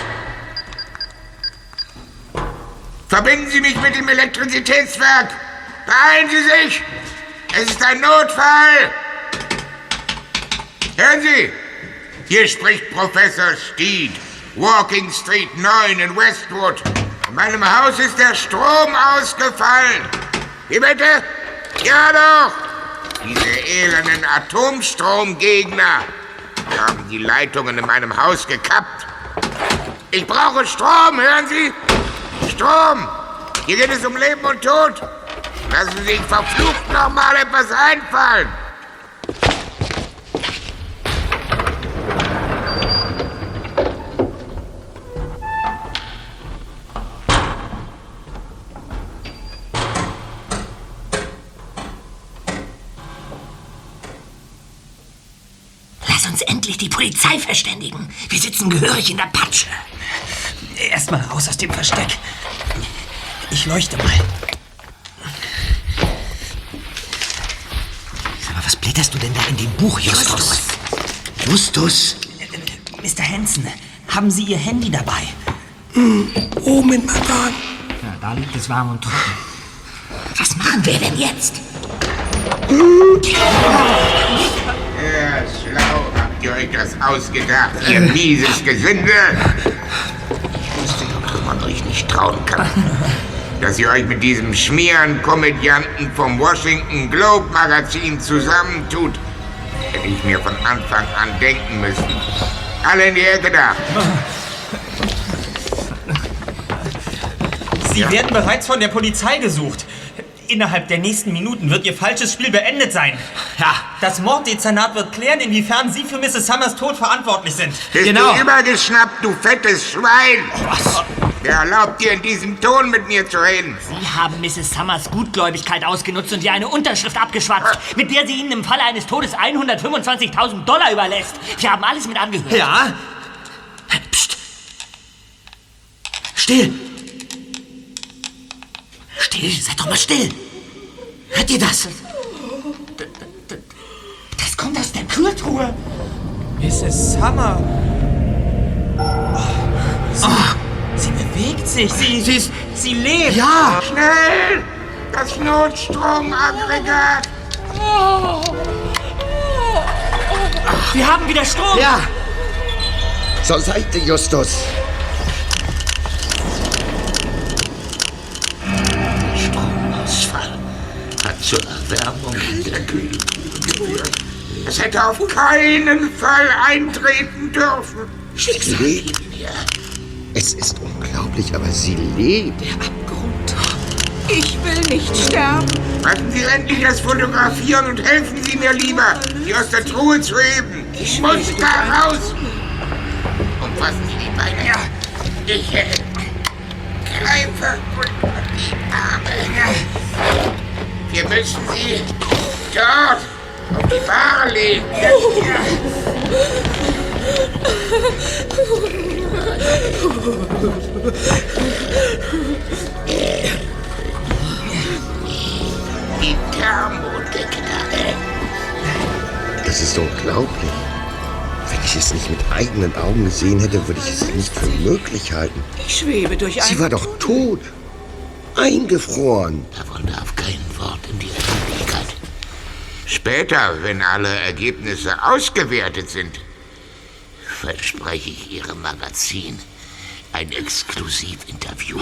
Verbinden Sie mich mit dem Elektrizitätswerk! Beeilen Sie sich! Es ist ein Notfall! Hören Sie! Hier spricht Professor Steed, Walking Street 9 in Westwood. In meinem Haus ist der Strom ausgefallen. Wie bitte? Ja doch! Diese elenden Atomstromgegner haben die Leitungen in meinem Haus gekappt. Ich brauche Strom, hören Sie? Strom! Hier geht es um Leben und Tod. Lassen Sie sich verflucht noch mal etwas einfallen. Endlich die Polizei verständigen. Wir sitzen gehörig in der Patsche. Erstmal raus aus dem Versteck. Ich leuchte mal. Aber was blätterst du denn da in dem Buch, Justus? Justus? Mr. Hansen, haben Sie Ihr Handy dabei? Oben in meinem Wagen. Ja, da liegt es warm und trocken. Was machen wir denn jetzt? Ja, schlau habt ihr euch das ausgedacht, ihr mieses Gesindel. Ich wusste doch, dass man euch nicht trauen kann. Dass ihr euch mit diesem Schmierenkomödianten vom Washington Globe Magazin zusammentut, hätte ich mir von Anfang an denken müssen. Alle in die Ecke da. Sie werden bereits von der Polizei gesucht. Innerhalb der nächsten Minuten wird Ihr falsches Spiel beendet sein. Ja. Das Morddezernat wird klären, inwiefern Sie für Mrs. Summers Tod verantwortlich sind. Bist genau. du übergeschnappt, du fettes Schwein? Was? Wer erlaubt dir in diesem Ton mit mir zu reden? Sie haben Mrs. Summers Gutgläubigkeit ausgenutzt und ihr eine Unterschrift abgeschwatzt, mit der sie Ihnen im Falle eines Todes 125.000 Dollar überlässt. Wir haben alles mit angehört. Ja? Psst. Still. Still, seid doch mal still. Hört ihr das? Das kommt aus der Kühltruhe. Mrs. Summer. Oh, sie, sie bewegt sich. Sie, sie, ist, sie lebt. Ja. Schnell! Das Notstromaggregat! Wir haben wieder Strom. Ja. Zur Seite, Justus. Zur Erwärmung der Kühlkühle geführt. Es hätte auf keinen Fall eintreten dürfen. Sie lebt. Es ist unglaublich, aber sie lebt. Ich will nicht sterben. Lassen Sie endlich das Fotografieren und helfen Sie mir lieber, sie aus der Truhe zu heben. Ich muss da raus. Umfassen Sie die Beine. Ja. Ich äh, greife unter die Arme. Wir müssen sie dort auf die Bahre legen. Die Thermodeknarre. Das ist unglaublich. Wenn ich es nicht mit eigenen Augen gesehen hätte, würde ich es nicht für möglich halten. Ich schwebe durch Sie ein... war doch tot. Eingefroren. Davon darf kein Wort in die Öffentlichkeit. Später, wenn alle Ergebnisse ausgewertet sind, verspreche ich Ihrem Magazin ein Exklusivinterview.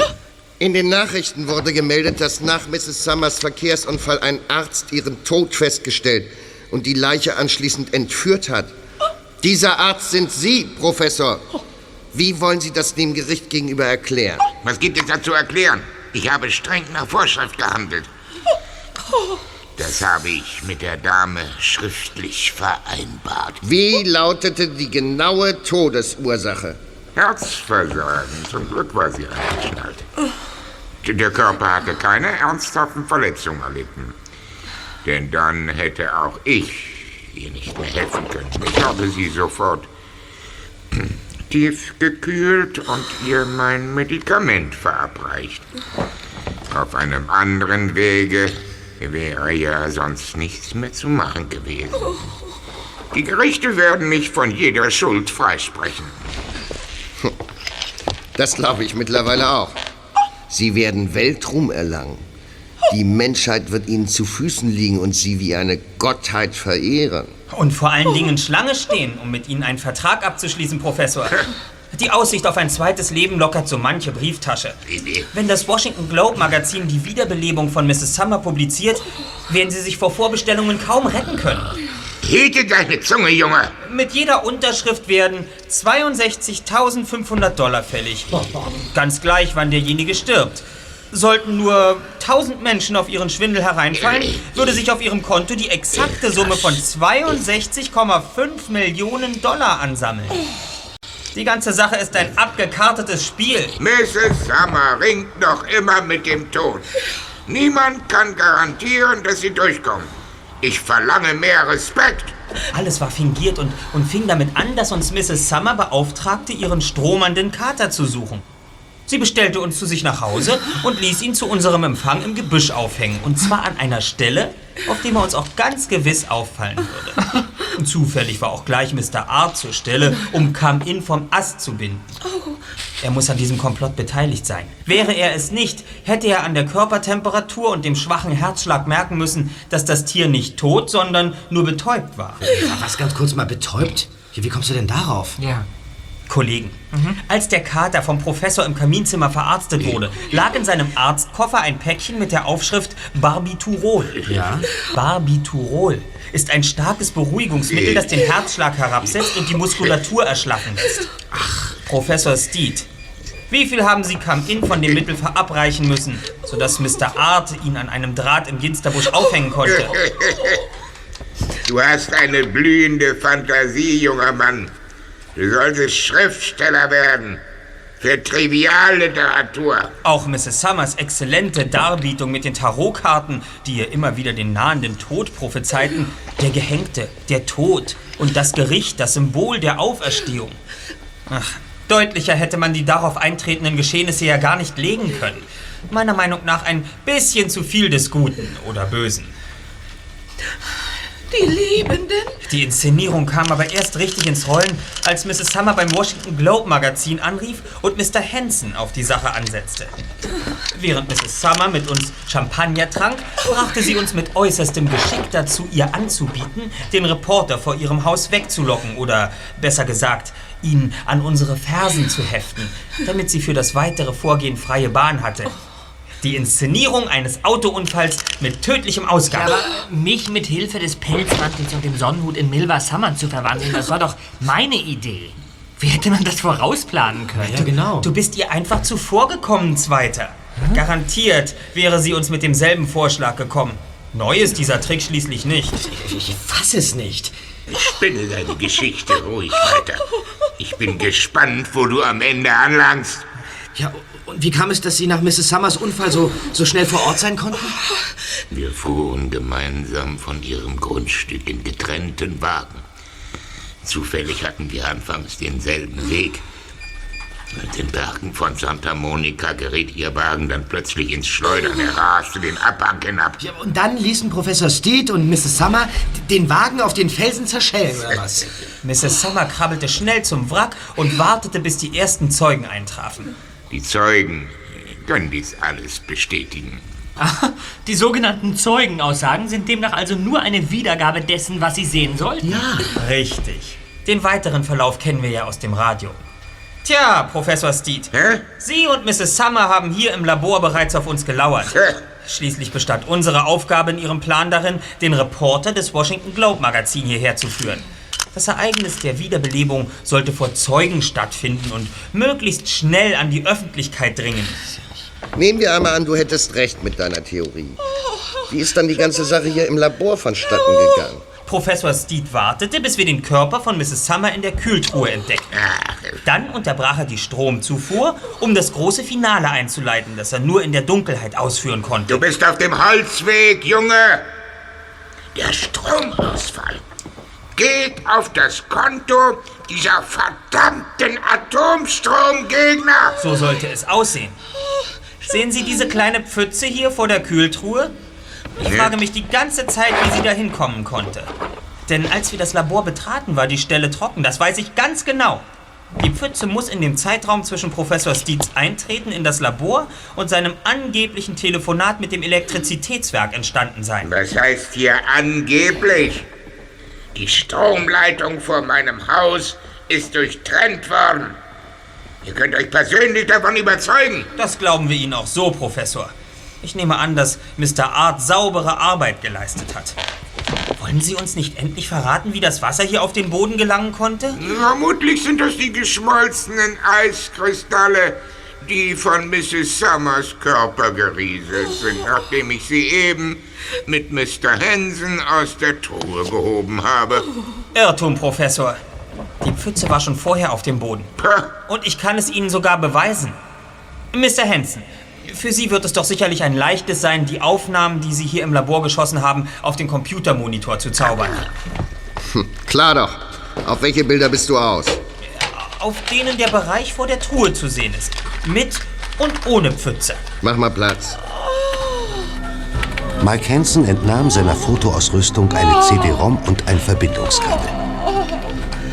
In den Nachrichten wurde gemeldet, dass nach Mrs. Summers Verkehrsunfall ein Arzt ihren Tod festgestellt und die Leiche anschließend entführt hat. Dieser Arzt sind Sie, Professor. Wie wollen Sie das dem Gericht gegenüber erklären? Was gibt es da zu erklären? Ich habe streng nach Vorschrift gehandelt. Das habe ich mit der Dame schriftlich vereinbart. Wie lautete die genaue Todesursache? Herzversagen. Zum Glück war sie eingeschnallt. Der Körper hatte keine ernsthaften Verletzungen erlitten. Denn dann hätte auch ich ihr nicht mehr helfen können. Ich habe sie sofort tief gekühlt und ihr mein Medikament verabreicht. Auf einem anderen Wege wäre ja sonst nichts mehr zu machen gewesen. Die Gerichte werden mich von jeder Schuld freisprechen. Das glaube ich mittlerweile auch. Sie werden Weltruhm erlangen. Die Menschheit wird ihnen zu Füßen liegen und sie wie eine Gottheit verehren. Und vor allen Dingen Schlange stehen, um mit Ihnen einen Vertrag abzuschließen, Professor. Die Aussicht auf ein zweites Leben lockert so manche Brieftasche. Wenn das Washington Globe Magazin die Wiederbelebung von Mrs. Summer publiziert, werden Sie sich vor Vorbestellungen kaum retten können. Hüte deine Zunge, Junge! Mit jeder Unterschrift werden 62.500 Dollar fällig. Ganz gleich, wann derjenige stirbt. Sollten nur 1000 Menschen auf ihren Schwindel hereinfallen, würde sich auf ihrem Konto die exakte Summe von 62,5 Millionen Dollar ansammeln. Die ganze Sache ist ein abgekartetes Spiel. Mrs. Summer ringt noch immer mit dem Tod. Niemand kann garantieren, dass sie durchkommt. Ich verlange mehr Respekt. Alles war fingiert und, und fing damit an, dass uns Mrs. Summer beauftragte, ihren stromernden Kater zu suchen. Sie bestellte uns zu sich nach Hause und ließ ihn zu unserem Empfang im Gebüsch aufhängen. Und zwar an einer Stelle, auf dem er uns auch ganz gewiss auffallen würde. Und zufällig war auch gleich Mr. Art zur Stelle, um Come-In vom Ast zu binden. Er muss an diesem Komplott beteiligt sein. Wäre er es nicht, hätte er an der Körpertemperatur und dem schwachen Herzschlag merken müssen, dass das Tier nicht tot, sondern nur betäubt war. Was ganz kurz mal betäubt? Ja, Wie kommst du denn darauf? Ja. Kollegen. Als der Kater vom Professor im Kaminzimmer verarztet wurde, lag in seinem Arztkoffer ein Päckchen mit der Aufschrift Barbiturol. Ja? Barbiturol ist ein starkes Beruhigungsmittel, das den Herzschlag herabsetzt und die Muskulatur erschlaffen lässt. Ach, Professor Steed, wie viel haben Sie Come-In von dem Mittel verabreichen müssen, sodass Mr. Art ihn an einem Draht im Ginsterbusch aufhängen konnte? Du hast eine blühende Fantasie, junger Mann. Du solltest Schriftsteller werden. Für Trivialliteratur. Auch Mrs. Summers exzellente Darbietung mit den Tarotkarten, die ihr immer wieder den nahenden Tod prophezeiten, der Gehängte, der Tod und das Gericht, das Symbol der Auferstehung. Ach, deutlicher hätte man die darauf eintretenden Geschehnisse ja gar nicht legen können. Meiner Meinung nach ein bisschen zu viel des Guten oder Bösen. Die Lebenden? Die Inszenierung kam aber erst richtig ins Rollen, als Mrs. Summer beim Washington Globe Magazin anrief und Mr. Hanson auf die Sache ansetzte. Während Mrs. Summer mit uns Champagner trank, brachte sie uns mit äußerstem Geschick dazu, ihr anzubieten, den Reporter vor ihrem Haus wegzulocken oder, besser gesagt, ihn an unsere Fersen zu heften, damit sie für das weitere Vorgehen freie Bahn hatte. Die Inszenierung eines Autounfalls mit tödlichem Ausgang. Aber mich mit Hilfe des Pelzmantels und dem Sonnenhut in Milva Summer zu verwandeln, das war doch meine Idee. Wie hätte man das vorausplanen können? Ja, genau. Du bist ihr einfach zuvorgekommen, Zweiter. Garantiert wäre sie uns mit demselben Vorschlag gekommen. Neu ist dieser Trick schließlich nicht. Ich fasse es nicht. Spinne deine Geschichte ruhig weiter. Ich bin gespannt, wo du am Ende anlangst. Ja, und wie kam es, dass Sie nach Mrs. Summers Unfall so, so schnell vor Ort sein konnten? Wir fuhren gemeinsam von ihrem Grundstück in getrennten Wagen. Zufällig hatten wir anfangs denselben Weg. In den Bergen von Santa Monica geriet ihr Wagen dann plötzlich ins Schleudern. Er raste den Abhang hinab. Ja, und dann ließen Professor Steed und Mrs. Summer den Wagen auf den Felsen zerschellen, oder was? Mrs. Summer krabbelte schnell zum Wrack und wartete, bis die ersten Zeugen eintrafen. Die Zeugen können dies alles bestätigen. Die sogenannten Zeugenaussagen sind demnach also nur eine Wiedergabe dessen, was sie sehen sollten. Ja. Richtig. Den weiteren Verlauf kennen wir ja aus dem Radio. Tja, Professor Steed. Hä? Sie und Mrs. Summer haben hier im Labor bereits auf uns gelauert. Hä? Schließlich bestand unsere Aufgabe in Ihrem Plan darin, den Reporter des Washington Globe Magazin hierher zu führen. Das Ereignis der Wiederbelebung sollte vor Zeugen stattfinden und möglichst schnell an die Öffentlichkeit dringen. Nehmen wir einmal an, du hättest recht mit deiner Theorie. Wie ist dann die ganze Sache hier im Labor vonstatten gegangen? Professor Steed wartete, bis wir den Körper von Mrs. Summer in der Kühltruhe entdeckten. Dann unterbrach er die Stromzufuhr, um das große Finale einzuleiten, das er nur in der Dunkelheit ausführen konnte. Du bist auf dem Holzweg, Junge. Der Stromausfall geht auf das Konto dieser verdammten Atomstromgegner. So sollte es aussehen. Sehen Sie diese kleine Pfütze hier vor der Kühltruhe? Ich frage mich die ganze Zeit, wie sie da hinkommen konnte. Denn als wir das Labor betraten, war die Stelle trocken. Das weiß ich ganz genau. Die Pfütze muss in dem Zeitraum zwischen Professor Steeds Eintreten in das Labor und seinem angeblichen Telefonat mit dem Elektrizitätswerk entstanden sein. Was heißt hier angeblich? Die Stromleitung vor meinem Haus ist durchtrennt worden. Ihr könnt euch persönlich davon überzeugen. Das glauben wir Ihnen auch so, Professor. Ich nehme an, dass Mr. Art saubere Arbeit geleistet hat. Wollen Sie uns nicht endlich verraten, wie das Wasser hier auf den Boden gelangen konnte? Vermutlich sind das die geschmolzenen Eiskristalle, die von Mrs. Summers Körper gerieselt sind, nachdem ich sie eben mit Mr. Hansen aus der Truhe gehoben habe. Irrtum, Professor. Die Pfütze war schon vorher auf dem Boden. Und ich kann es Ihnen sogar beweisen. Mr. Hansen, für Sie wird es doch sicherlich ein leichtes sein, die Aufnahmen, die Sie hier im Labor geschossen haben, auf den Computermonitor zu zaubern. Klar doch. Auf welche Bilder bist du aus? Auf denen der Bereich vor der Truhe zu sehen ist. Mit und ohne Pfütze. Mach mal Platz. Mike Hansen entnahm seiner Fotoausrüstung eine CD-ROM und ein Verbindungskabel.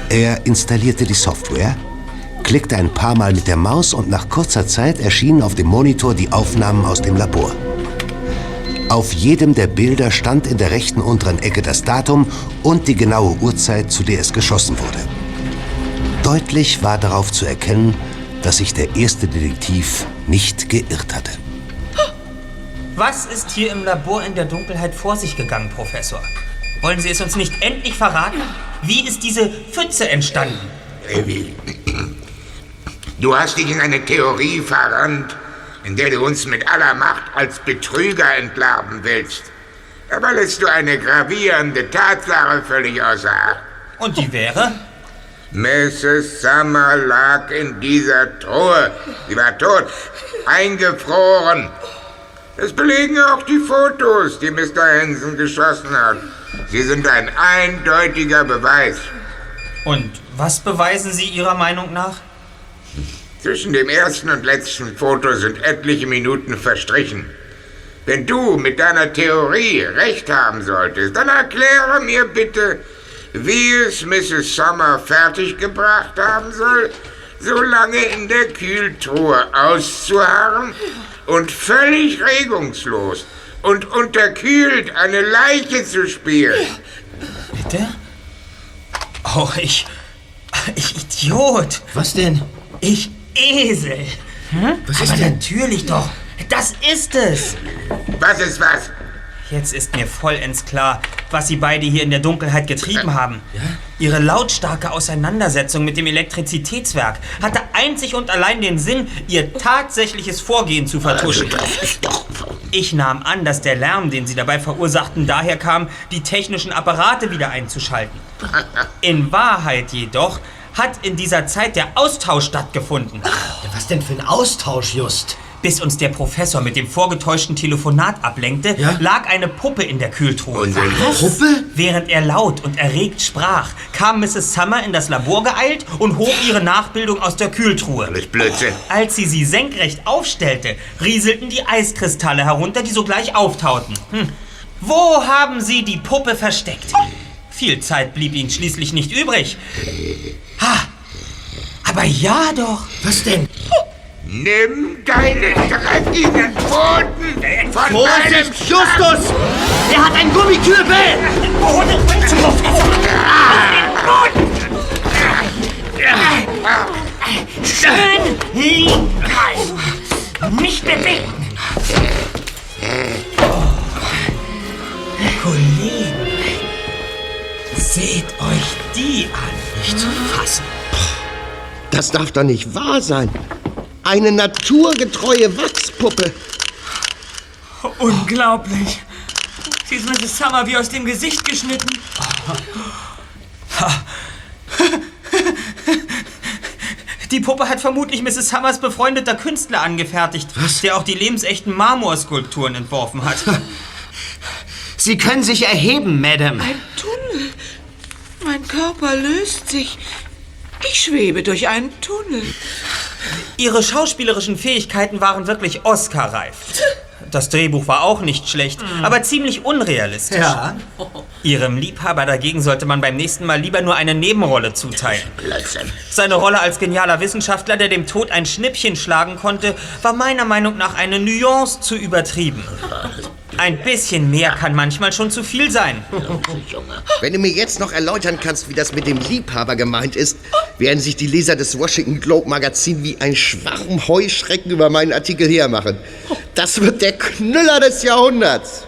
Er installierte die Software, klickte ein paar Mal mit der Maus und nach kurzer Zeit erschienen auf dem Monitor die Aufnahmen aus dem Labor. Auf jedem der Bilder stand in der rechten unteren Ecke das Datum und die genaue Uhrzeit, zu der es geschossen wurde. Deutlich war darauf zu erkennen, dass sich der erste Detektiv nicht geirrt hatte. Was ist hier im Labor in der Dunkelheit vor sich gegangen, Professor? Wollen Sie es uns nicht endlich verraten? Wie ist diese Pfütze entstanden? Du hast dich in eine Theorie verrannt, in der du uns mit aller Macht als Betrüger entlarven willst. Aber lässt du eine gravierende Tatsache völlig außer Acht. Und die wäre? Mrs. Summer lag in dieser Truhe. Sie war tot, eingefroren. Das belegen auch die Fotos, die Mr. Hansen geschossen hat. Sie sind ein eindeutiger Beweis. Und was beweisen Sie Ihrer Meinung nach? Zwischen dem ersten und letzten Foto sind etliche Minuten verstrichen. Wenn du mit deiner Theorie recht haben solltest, dann erkläre mir bitte, wie es Mrs. Summer fertiggebracht haben soll, so lange in der Kühltruhe auszuharren und völlig regungslos und unterkühlt eine Leiche zu spielen. Bitte? Oh, ich. Ich Idiot! Was denn? Ich Esel! Was Aber ist denn? natürlich doch. Das ist es! Was ist was? Jetzt ist mir vollends klar, was Sie beide hier in der Dunkelheit getrieben haben. Ihre lautstarke Auseinandersetzung mit dem Elektrizitätswerk hatte einzig und allein den Sinn, Ihr tatsächliches Vorgehen zu vertuschen. Ich nahm an, dass der Lärm, den Sie dabei verursachten, daher kam, die technischen Apparate wieder einzuschalten. In Wahrheit jedoch hat in dieser Zeit der Austausch stattgefunden. Was denn für ein Austausch, Just? Bis uns der Professor mit dem vorgetäuschten Telefonat ablenkte, Ja? lag eine Puppe in der Kühltruhe. Puppe? Während er laut und erregt sprach, kam Mrs. Summer in das Labor geeilt und hob ihre Nachbildung aus der Kühltruhe. Alles Blödsinn. Als sie sie senkrecht aufstellte, rieselten die Eiskristalle herunter, die sogleich auftauten. Hm. Wo haben sie die Puppe versteckt? Viel Zeit blieb ihnen schließlich nicht übrig. Ha! Aber ja doch! Was denn? Nimm deinen dreckigen Pfoten von meinem Justus! Er hat ein Gummikürbel! Schön liegen bleiben. Nicht bewegen. Kollegen, seht euch die an. Nicht zu fassen. Das darf doch nicht wahr sein. Eine naturgetreue Wachspuppe. Unglaublich. Sie ist Mrs. Summer wie aus dem Gesicht geschnitten. Die Puppe hat vermutlich Mrs. Summers befreundeter Künstler angefertigt, der auch die lebensechten Marmorskulpturen entworfen hat. Sie können sich erheben, Madame. Ein Tunnel. Mein Körper löst sich. Ich schwebe durch einen Tunnel. Ihre schauspielerischen Fähigkeiten waren wirklich Oscar-reif. Das Drehbuch war auch nicht schlecht, aber ziemlich unrealistisch. Ja. Ihrem Liebhaber dagegen sollte man beim nächsten Mal lieber nur eine Nebenrolle zuteilen. Seine Rolle als genialer Wissenschaftler, der dem Tod ein Schnippchen schlagen konnte, war meiner Meinung nach eine Nuance zu übertrieben. Ein bisschen mehr kann manchmal schon zu viel sein. Wenn du mir jetzt noch erläutern kannst, wie das mit dem Liebhaber gemeint ist, werden sich die Leser des Washington Globe Magazin wie ein Schwarm Heuschrecken über meinen Artikel hermachen. Das wird der Knüller des Jahrhunderts.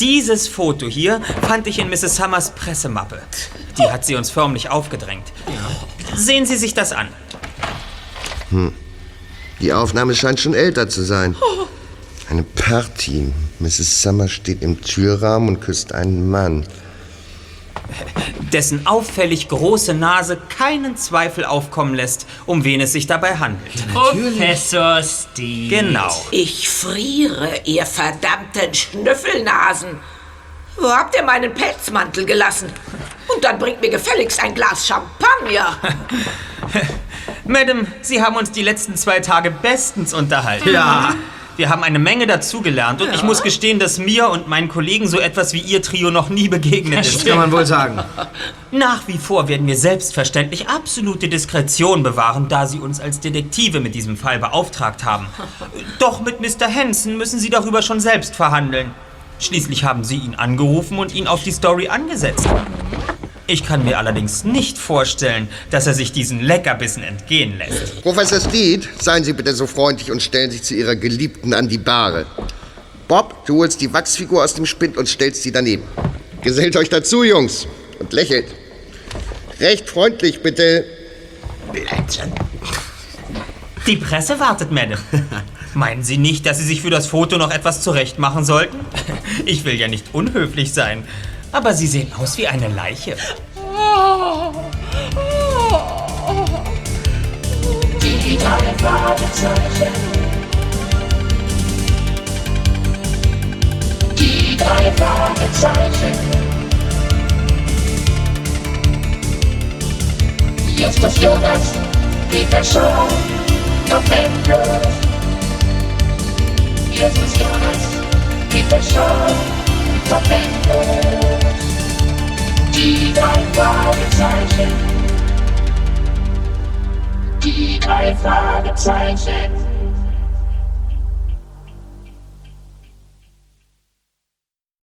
Dieses Foto hier fand ich in Mrs. Summers Pressemappe. Die hat sie uns förmlich aufgedrängt. Sehen Sie sich das an. Die Aufnahme scheint schon älter zu sein. Eine Party. Mrs. Summer steht im Türrahmen und küsst einen Mann. dessen auffällig große Nase keinen Zweifel aufkommen lässt, um wen es sich dabei handelt. Professor Steve. Genau. Ich friere, ihr verdammten Schnüffelnasen. Wo habt ihr meinen Pelzmantel gelassen? Und dann bringt mir gefälligst ein Glas Champagner. Madam, Sie haben uns die letzten zwei Tage bestens unterhalten. Ja. Wir haben eine Menge dazugelernt und ich muss gestehen, dass mir und meinen Kollegen so etwas wie Ihr Trio noch nie begegnet ist. Kann man wohl sagen. Nach wie vor werden wir selbstverständlich absolute Diskretion bewahren, da Sie uns als Detektive mit diesem Fall beauftragt haben. Doch mit Mr. Hansen müssen Sie darüber schon selbst verhandeln. Schließlich haben Sie ihn angerufen und ihn auf die Story angesetzt. Ich kann mir allerdings nicht vorstellen, dass er sich diesen Leckerbissen entgehen lässt. Professor Steed, seien Sie bitte so freundlich und stellen sich zu Ihrer Geliebten an die Bahre. Bob, du holst die Wachsfigur aus dem Spind und stellst sie daneben. Gesellt euch dazu, Jungs, und lächelt. Recht freundlich, bitte. Die Presse wartet, Madame. Meinen Sie nicht, dass Sie sich für das Foto noch etwas zurecht machen sollten? Ich will ja nicht unhöflich sein, aber Sie sehen aus wie eine Leiche. Die drei Fragezeichen. Die drei Fragezeichen. Justus Jonas, Peter Shaw, Tom Mendes. Justus Jonas, Peter Shaw, Tom Mendes. Die drei Fragezeichen. Die drei Fragezeichen.